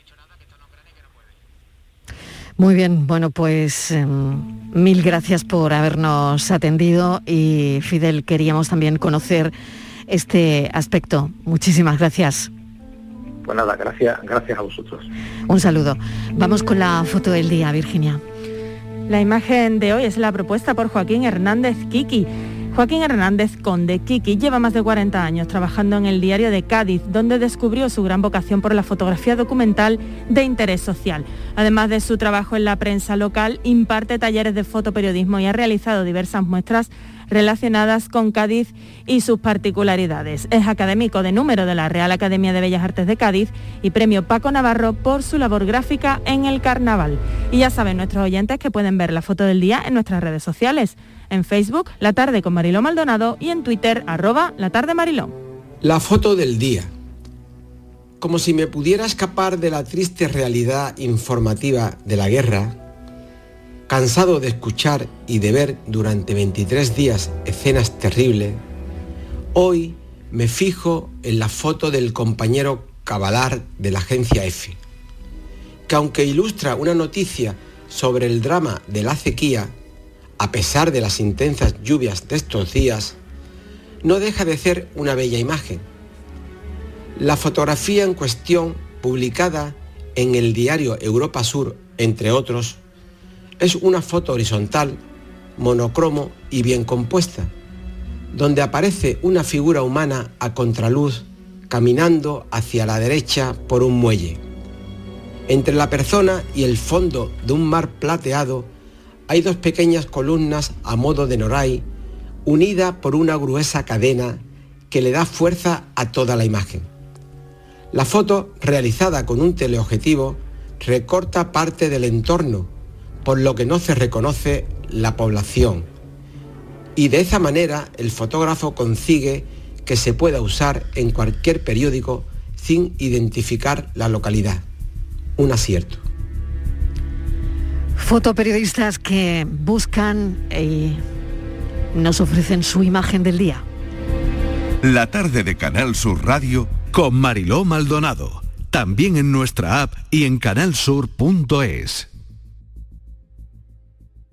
Muy bien, bueno, pues em, mil gracias por habernos atendido y Fidel, queríamos también conocer este aspecto. Muchísimas gracias. Pues nada, gracias, gracias a vosotros. Un saludo. Vamos con la foto del día, Virginia. La imagen de hoy es la propuesta por Joaquín Hernández Kiki. Joaquín Hernández Conde Kiki lleva más de 40 años trabajando en el diario de Cádiz, donde descubrió su gran vocación por la fotografía documental de interés social. Además de su trabajo en la prensa local, imparte talleres de fotoperiodismo y ha realizado diversas muestras relacionadas con Cádiz y sus particularidades. Es académico de número de la Real Academia de Bellas Artes de Cádiz y premio Paco Navarro por su labor gráfica en el carnaval. Y ya saben nuestros oyentes que pueden ver la foto del día en nuestras redes sociales. En Facebook, La Tarde con Mariló Maldonado y en Twitter, arroba La Tarde Mariló. La foto del día. Como si me pudiera escapar de la triste realidad informativa de la guerra, Cansado de escuchar y de ver durante 23 días escenas terribles, hoy me fijo en la foto del compañero Cabalar de la agencia F, que aunque ilustra una noticia sobre el drama de la sequía, a pesar de las intensas lluvias de estos días, no deja de ser una bella imagen. La fotografía en cuestión, publicada en el diario Europa Sur, entre otros, es una foto horizontal, monocromo y bien compuesta, donde aparece una figura humana a contraluz caminando hacia la derecha por un muelle. Entre la persona y el fondo de un mar plateado hay dos pequeñas columnas a modo de noray, unida por una gruesa cadena que le da fuerza a toda la imagen. La foto, realizada con un teleobjetivo, recorta parte del entorno por lo que no se reconoce la población. Y de esa manera el fotógrafo consigue que se pueda usar en cualquier periódico sin identificar la localidad. Un acierto. Fotoperiodistas que buscan y nos ofrecen su imagen del día. La tarde de Canal Sur Radio con Mariló Maldonado. También en nuestra app y en canalsur.es.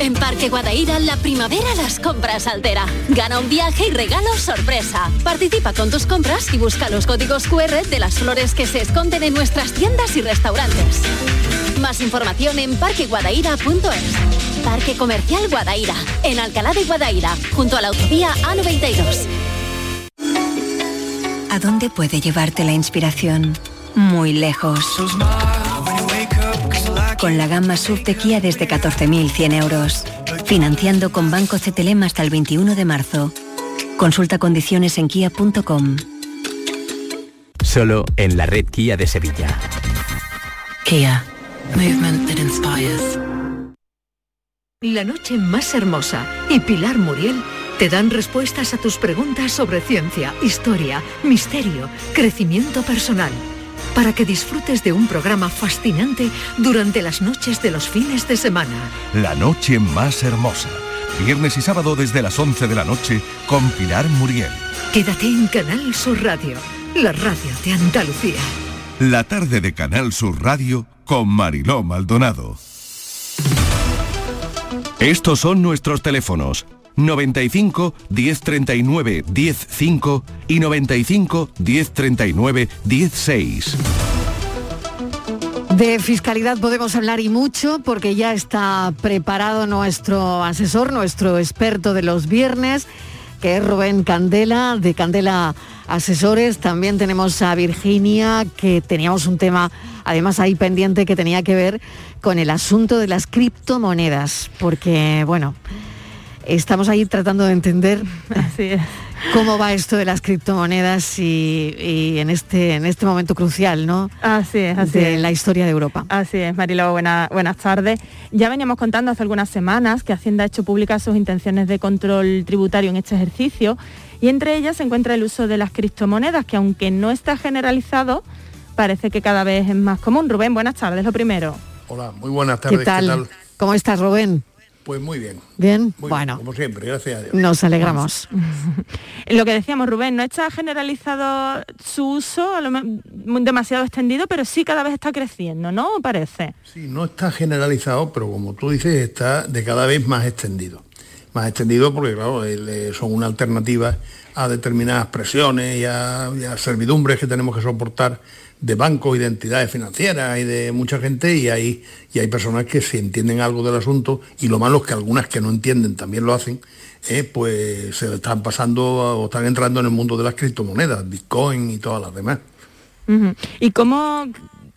En Parque Guadaira, la primavera las compras altera. Gana un viaje y regalo sorpresa. Participa con tus compras y busca los códigos QR de las flores que se esconden en nuestras tiendas y restaurantes. Más información en parqueguadaira.es. Parque Comercial Guadaira, en Alcalá de Guadaira, junto a la autovía A92. ¿A dónde puede llevarte la inspiración? Muy lejos con la gama SUV de Kia desde 14.100 euros. Financiando con Banco CTLM hasta el 21 de marzo. Consulta condiciones en kia.com. Solo en la red Kia de Sevilla. Kia. Movement that inspires. La noche más hermosa y Pilar Muriel te dan respuestas a tus preguntas sobre ciencia, historia, misterio, crecimiento personal para que disfrutes de un programa fascinante durante las noches de los fines de semana. La noche más hermosa. Viernes y sábado desde las 11 de la noche con Pilar Muriel. Quédate en Canal Sur Radio, la radio de Andalucía. La tarde de Canal Sur Radio con Mariló Maldonado. Estos son nuestros teléfonos 95 1039 105 y 95 1039 16. De fiscalidad podemos hablar y mucho porque ya está preparado nuestro asesor, nuestro experto de los viernes, que es Rubén Candela, de Candela Asesores. También tenemos a Virginia, que teníamos un tema además ahí pendiente que tenía que ver con el asunto de las criptomonedas, porque bueno, estamos ahí tratando de entender cómo va esto de las criptomonedas y, en, este, en este momento crucial, ¿no? Así es, así de la historia de Europa. Así es, Marilo, buenas tardes. Ya veníamos contando hace algunas semanas que Hacienda ha hecho públicas sus intenciones de control tributario en este ejercicio y entre ellas se encuentra el uso de las criptomonedas, que aunque no está generalizado, parece que cada vez es más común. Rubén, buenas tardes, lo primero. Hola, muy buenas tardes. ¿Qué tal? ¿Cómo estás, Rubén? Pues muy bien. Bien, bueno. como siempre, gracias a Dios. Nos alegramos. Lo que decíamos, Rubén, no está generalizado su uso, demasiado extendido, pero sí cada vez está creciendo, ¿no? Parece. Sí, no está generalizado, pero como tú dices, está de cada vez más extendido. Más extendido porque, claro, eh, son una alternativa a determinadas presiones y a servidumbres que tenemos que soportar de bancos y de entidades financieras y de mucha gente y hay, y hay personas que si entienden algo del asunto y lo malo es que algunas que no entienden también lo hacen, eh, pues se están pasando o están entrando en el mundo de las criptomonedas, Bitcoin y todas las demás. ¿Y cómo,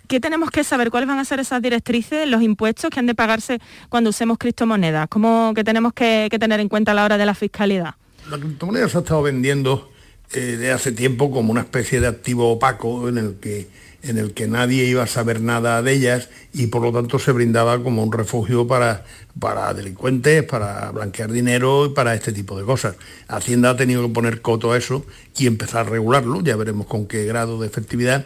qué tenemos que saber? ¿Cuáles van a ser esas directrices, los impuestos que han de pagarse cuando usemos criptomonedas? ¿Cómo que tenemos que, que tener en cuenta a la hora de la fiscalidad? La criptomoneda se ha estado vendiendo eh, de hace tiempo como una especie de activo opaco en el que en el que nadie iba a saber nada de ellas y por lo tanto se brindaba como un refugio para, para delincuentes, para blanquear dinero y para este tipo de cosas. Hacienda ha tenido que poner coto a eso y empezar a regularlo, ya veremos con qué grado de efectividad,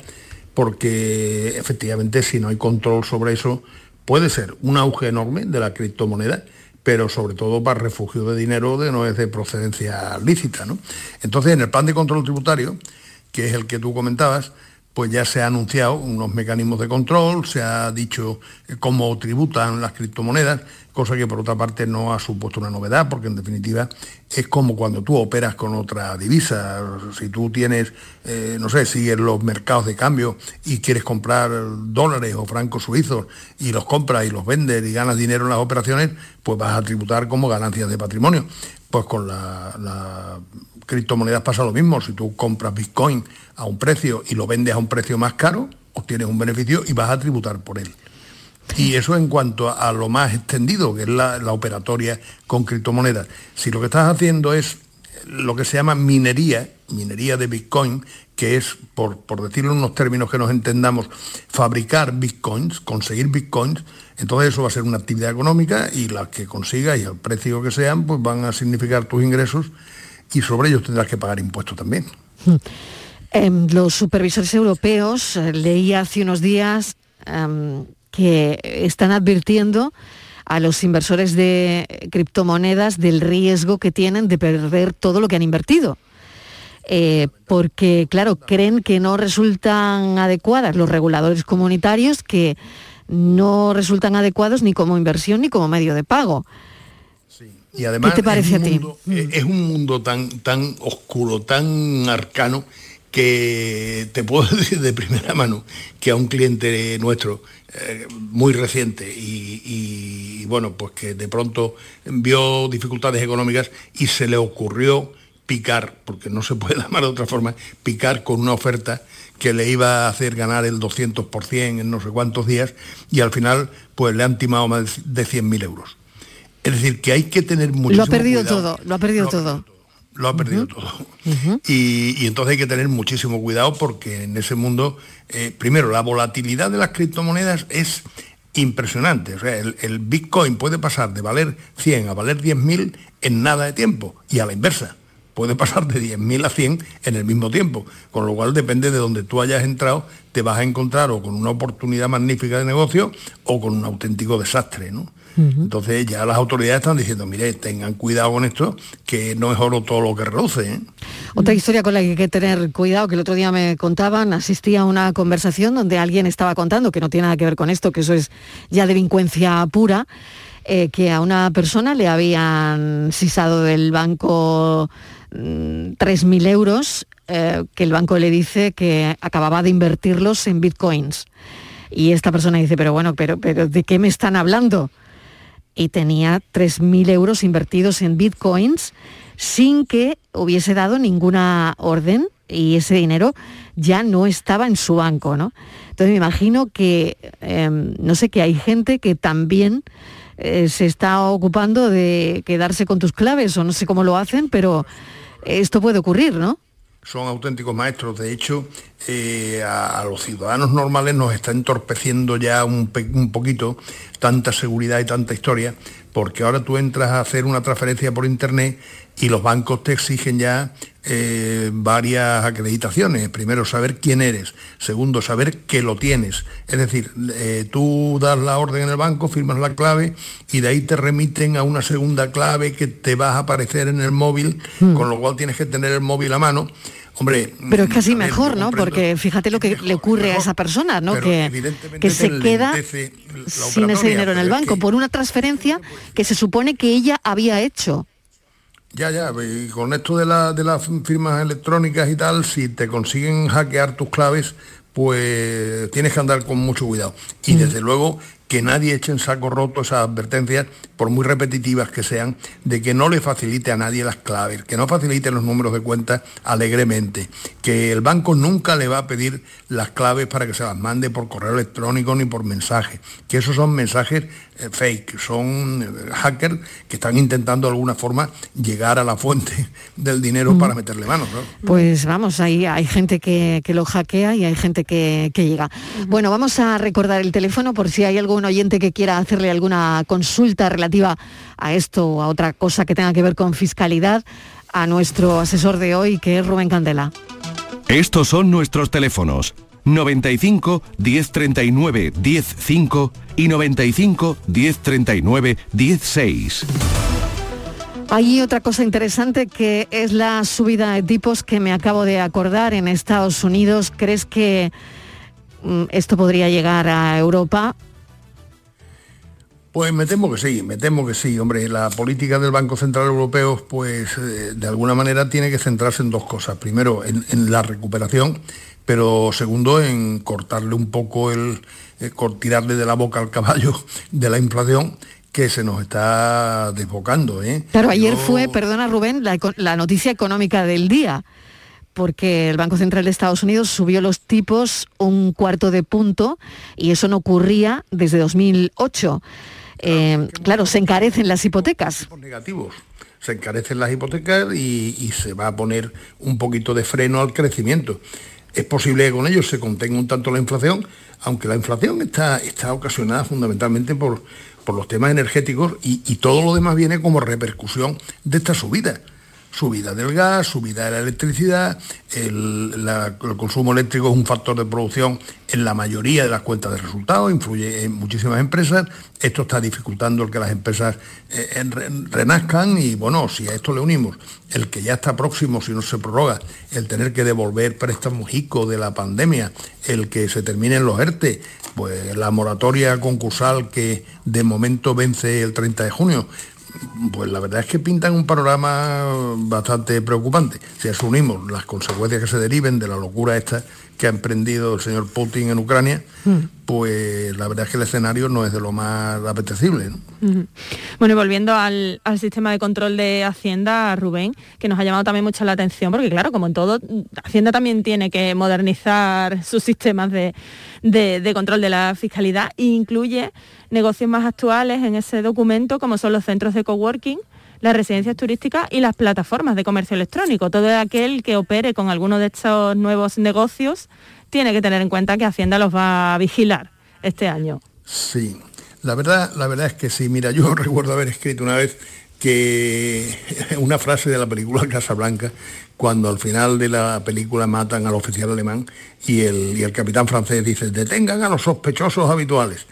porque efectivamente si no hay control sobre eso puede ser un auge enorme de la criptomoneda pero sobre todo para refugio de dinero de no es de procedencia lícita. ¿no? Entonces, en el plan de control tributario, que es el que tú comentabas, pues ya se ha anunciado unos mecanismos de control, se ha dicho eh, cómo tributan las criptomonedas, cosa que por otra parte no ha supuesto una novedad, porque en definitiva es como cuando tú operas con otra divisa. Si tú tienes, eh, no sé, sigues los mercados de cambio y quieres comprar dólares o francos suizos y los compras y los vendes y ganas dinero en las operaciones, pues vas a tributar como ganancias de patrimonio. Pues con la criptomonedas pasa lo mismo. Si tú compras Bitcoin a un precio y lo vendes a un precio más caro, obtienes un beneficio y vas a tributar por él. Y eso en cuanto a, lo más extendido, que es la, la operatoria con criptomonedas. Si lo que estás haciendo es lo que se llama minería, minería de Bitcoin, que es, por, por decirlo en unos términos que nos entendamos, fabricar Bitcoins, conseguir Bitcoins, entonces eso va a ser una actividad económica y las que consigas y al precio que sean, pues van a significar tus ingresos y sobre ellos tendrás que pagar impuestos también. Em, los supervisores europeos, eh, leía hace unos días em, que están advirtiendo a los inversores de criptomonedas del riesgo que tienen de perder todo lo que han invertido. Eh, porque, claro, creen que no resultan adecuadas los reguladores comunitarios, que no resultan adecuados ni como inversión ni como medio de pago. Y además ¿Qué te parece es a un ti? mundo- eh, Es un mundo tan, tan oscuro, tan arcano, que te puedo decir de primera mano que a un cliente nuestro eh, muy reciente y, y, bueno, pues que de pronto vio dificultades económicas y se le ocurrió picar, porque no se puede llamar de otra forma, picar con una oferta que le iba a hacer ganar el 200% en no sé cuántos días y al final pues le han timado más de 100.000 euros. Es decir, que hay que tener muchísimo Lo ha perdido cuidado. todo, lo ha perdido todo. Lo ha perdido todo. Y, y entonces hay que tener muchísimo cuidado porque en ese mundo, eh, primero, la volatilidad de las criptomonedas es impresionante. O sea, el, el Bitcoin puede pasar de valer 100 a valer 10.000 en nada de tiempo y a la inversa. Puede pasar de 10.000 a 100 en el mismo tiempo. Con lo cual depende de donde tú hayas entrado, te vas a encontrar o con una oportunidad magnífica de negocio o con un auténtico desastre. ¿no? Entonces ya las autoridades están diciendo, mire, tengan cuidado con esto, que no es oro todo lo que reluce. ¿eh? Otra historia con la que hay que tener cuidado, que el otro día me contaban, asistí a una conversación donde alguien estaba contando, que no tiene nada que ver con esto, que eso es ya delincuencia pura, eh, que a una persona le habían sisado del banco 3.000 euros, eh, que el banco le dice que acababa de invertirlos en bitcoins. Y esta persona dice, pero bueno, pero, pero ¿de qué me están hablando? y tenía 3.000 euros invertidos en bitcoins sin que hubiese dado ninguna orden y ese dinero ya no estaba en su banco, ¿no? Entonces me imagino que, eh, no sé, que hay gente que también eh, se está ocupando de quedarse con tus claves o no sé cómo lo hacen, pero esto puede ocurrir, ¿no? son auténticos maestros. De hecho, eh, a, a los ciudadanos normales nos está entorpeciendo ya un, un poquito tanta seguridad y tanta historia, porque ahora tú entras a hacer una transferencia por internet y los bancos te exigen ya eh, varias acreditaciones. Primero, saber quién eres. Segundo, saber que lo tienes. Es decir, eh, tú das la orden en el banco, firmas la clave y de ahí te remiten a una segunda clave que te va a aparecer en el móvil, con lo cual tienes que tener el móvil a mano. Hombre, Pero es casi ver, mejor, ¿no? Porque fíjate lo que le ocurre a esa persona, ¿no? Que, que se queda sin ese dinero en el es banco por una transferencia que se supone que ella había hecho. Ya, ya, y con esto de, la- de las firmas electrónicas y tal, si te consiguen hackear tus claves, pues tienes que andar con mucho cuidado. Y desde luego que nadie eche en saco roto esas advertencias, por muy repetitivas que sean, de que no le facilite a nadie las claves, que no facilite los números de cuenta alegremente, que el banco nunca le va a pedir las claves para que se las mande por correo electrónico ni por mensaje, que esos son mensajes fake, son eh, hackers que están intentando de alguna forma llegar a la fuente del dinero para meterle mano. ¿no? Pues vamos, ahí hay gente que, que lo hackea y hay gente que, que llega. Bueno, vamos a recordar el teléfono por si hay algún oyente que quiera hacerle alguna consulta relativa a esto o a otra cosa que tenga que ver con fiscalidad a nuestro asesor de hoy, que es Rubén Candela. Estos son nuestros teléfonos. 95 1039 105 y 95 1039 16. Hay otra cosa interesante que es la subida de tipos que me acabo de acordar en Estados Unidos. ¿Crees que mm, esto podría llegar a Europa? Pues me temo que sí, me temo que sí. Hombre, la política del Banco Central Europeo, pues eh, de alguna manera tiene que centrarse en dos cosas. Primero, en, en la recuperación, pero segundo, en cortarle un poco el, eh, tirarle de la boca al caballo de la inflación que se nos está desbocando. ¿eh? Claro, ayer Yo- fue, perdona Rubén, la, noticia económica del día, porque el Banco Central de Estados Unidos subió los tipos un cuarto de punto y eso no ocurría desde 2008. Eh, claro, se encarecen las hipotecas. Negativos. Se encarecen las hipotecas y, y se va a poner un poquito de freno al crecimiento. Es posible que con ello se contenga un tanto la inflación, aunque la inflación está, está ocasionada fundamentalmente por, por los temas energéticos y, y todo lo demás viene como repercusión de esta subida subida del gas, subida de la electricidad, el, consumo eléctrico es un factor de producción en la mayoría de las cuentas de resultados, influye en muchísimas empresas, esto está dificultando el que las empresas eh, re- renazcan y bueno, si a esto le unimos el que ya está próximo, si no se prorroga, el tener que devolver préstamos ICO de la pandemia, el que se terminen los ERTE, pues la moratoria concursal que de momento vence el 30 de junio, pues la verdad es que pintan un panorama bastante preocupante. Si asumimos las consecuencias que se deriven de la locura esta que ha emprendido el señor Putin en Ucrania, pues la verdad es que el escenario no es de lo más apetecible. Bueno, y volviendo al, al sistema de control de Hacienda, Rubén, que nos ha llamado también mucho la atención, porque claro, como en todo, Hacienda también tiene que modernizar sus sistemas de, de- de control de la fiscalidad e incluye negocios más actuales en ese documento, como son los centros de coworking, las residencias turísticas y las plataformas de comercio electrónico. Todo aquel que opere con alguno de estos nuevos negocios tiene que tener en cuenta que Hacienda los va a vigilar este año. Sí, la verdad, la verdad es que sí. Mira, yo recuerdo haber escrito una vez que una frase de la película Casablanca, cuando al final de la película matan al oficial alemán y el, y el capitán francés dice, detengan a los sospechosos habituales.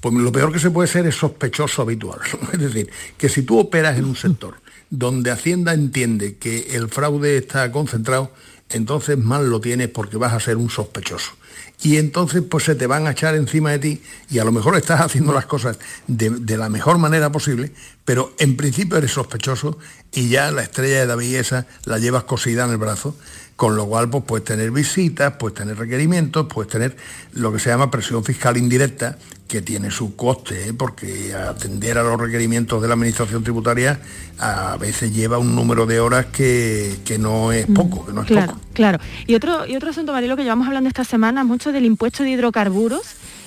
Pues lo peor que se puede ser es sospechoso habitual. Es decir, que si tú operas en un sector donde Hacienda entiende que el fraude está concentrado, entonces mal lo tienes porque vas a ser un sospechoso. Y entonces pues se te van a echar encima de ti y a lo mejor estás haciendo las cosas de, de la mejor manera posible, pero en principio eres sospechoso y ya la estrella de David esa la llevas cosida en el brazo, con lo cual pues puedes tener visitas, puedes tener requerimientos, puedes tener lo que se llama presión fiscal indirecta, que tiene su coste, ¿eh? porque atender a los requerimientos de la administración tributaria a veces lleva un número de horas que, que no es poco, que no es Claro, poco. claro. Y otro, y otro asunto, Marilo, que llevamos hablando esta semana mucho del impuesto de hidrocarburos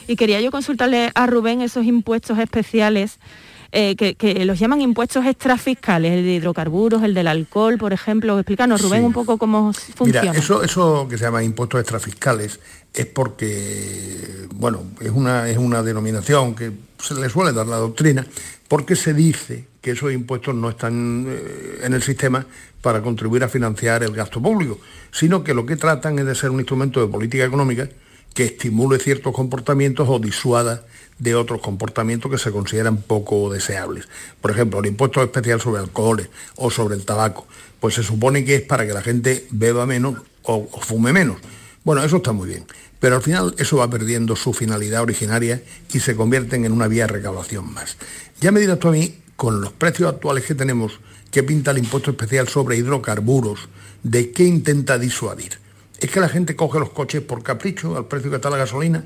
y quería yo consultarle a Rubén esos impuestos especiales eh, que, que los llaman impuestos extrafiscales, el de hidrocarburos, el del alcohol, por ejemplo. Explícanos, Rubén, Sí. un poco cómo funciona. Mira, eso, eso que se llama impuestos extrafiscales es porque, bueno, es una, es una denominación que se le suele dar la doctrina, porque se dice que esos impuestos no están eh, en el sistema para contribuir a financiar el gasto público, sino que lo que tratan es de ser un instrumento de política económica que estimule ciertos comportamientos o disuada de otros comportamientos que se consideran poco deseables. Por ejemplo, el impuesto especial sobre alcoholes o sobre el tabaco, pues se supone que es para que la gente beba menos o, fume menos. Bueno, eso está muy bien, pero al final eso va perdiendo su finalidad originaria y se convierten en una vía de recaudación más. Ya me dirás tú a mí, con los precios actuales que tenemos, ¿qué pinta el impuesto especial sobre hidrocarburos? ¿De qué intenta disuadir? Es que la gente coge los coches por capricho, al precio que está la gasolina.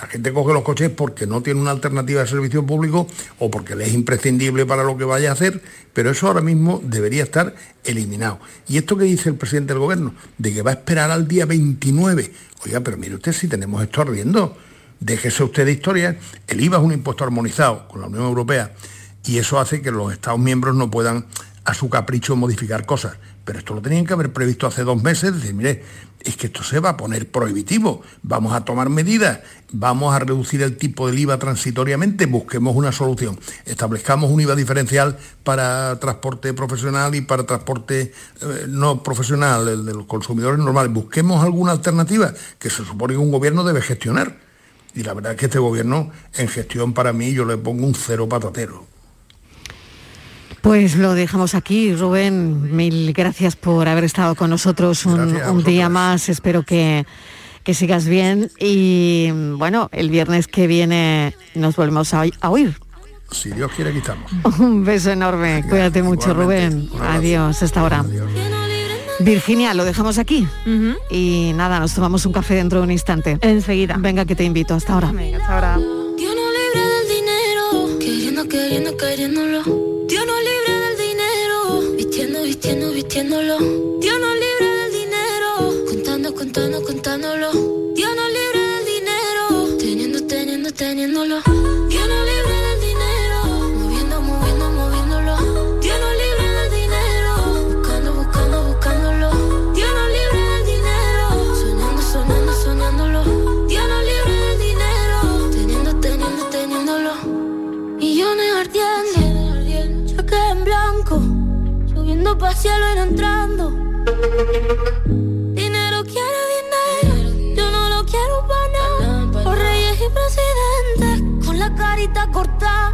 La gente coge los coches porque no tiene una alternativa de servicio público o porque le es imprescindible para lo que vaya a hacer, pero eso ahora mismo debería estar eliminado. Y esto que dice el presidente del gobierno, de que va a esperar al día 29. Oiga, pero mire usted si tenemos esto ardiendo. Déjese usted de historia. El IVA es un impuesto armonizado con la Unión Europea y eso hace que los Estados miembros no puedan a su capricho modificar cosas. Pero esto lo tenían que haber previsto hace dos meses, decir, mire, es que esto se va a poner prohibitivo, vamos a tomar medidas, vamos a reducir el tipo del IVA transitoriamente, busquemos una solución, establezcamos un IVA diferencial para transporte profesional y para transporte eh, no profesional, el de los consumidores normales, busquemos alguna alternativa que se supone que un gobierno debe gestionar. Y la verdad es que este gobierno en gestión para mí yo le pongo un cero patatero. Pues lo dejamos aquí, Rubén. Mil gracias por haber estado con nosotros un, Gracias día más. Espero que, que sigas bien. Y bueno, el viernes que viene nos volvemos a, a oír. Si Dios quiere, aquí estamos. Un beso enorme. Cuídate mucho, Rubén. Adiós, hasta ahora. Virginia, lo dejamos aquí. Y nada, nos tomamos un café dentro de un instante. Enseguida. Venga, que te invito. Hasta ahora. hasta ahora. Dios no libre del dinero, queriendo, queriendo, queriéndolo vistiendo, vistiéndolo. Dios no libre del dinero. Contando, contando, contándolo los lo entrando. Dinero quiere dinero, yo no lo quiero para nada. Por reyes y presidentes, con la carita cortada.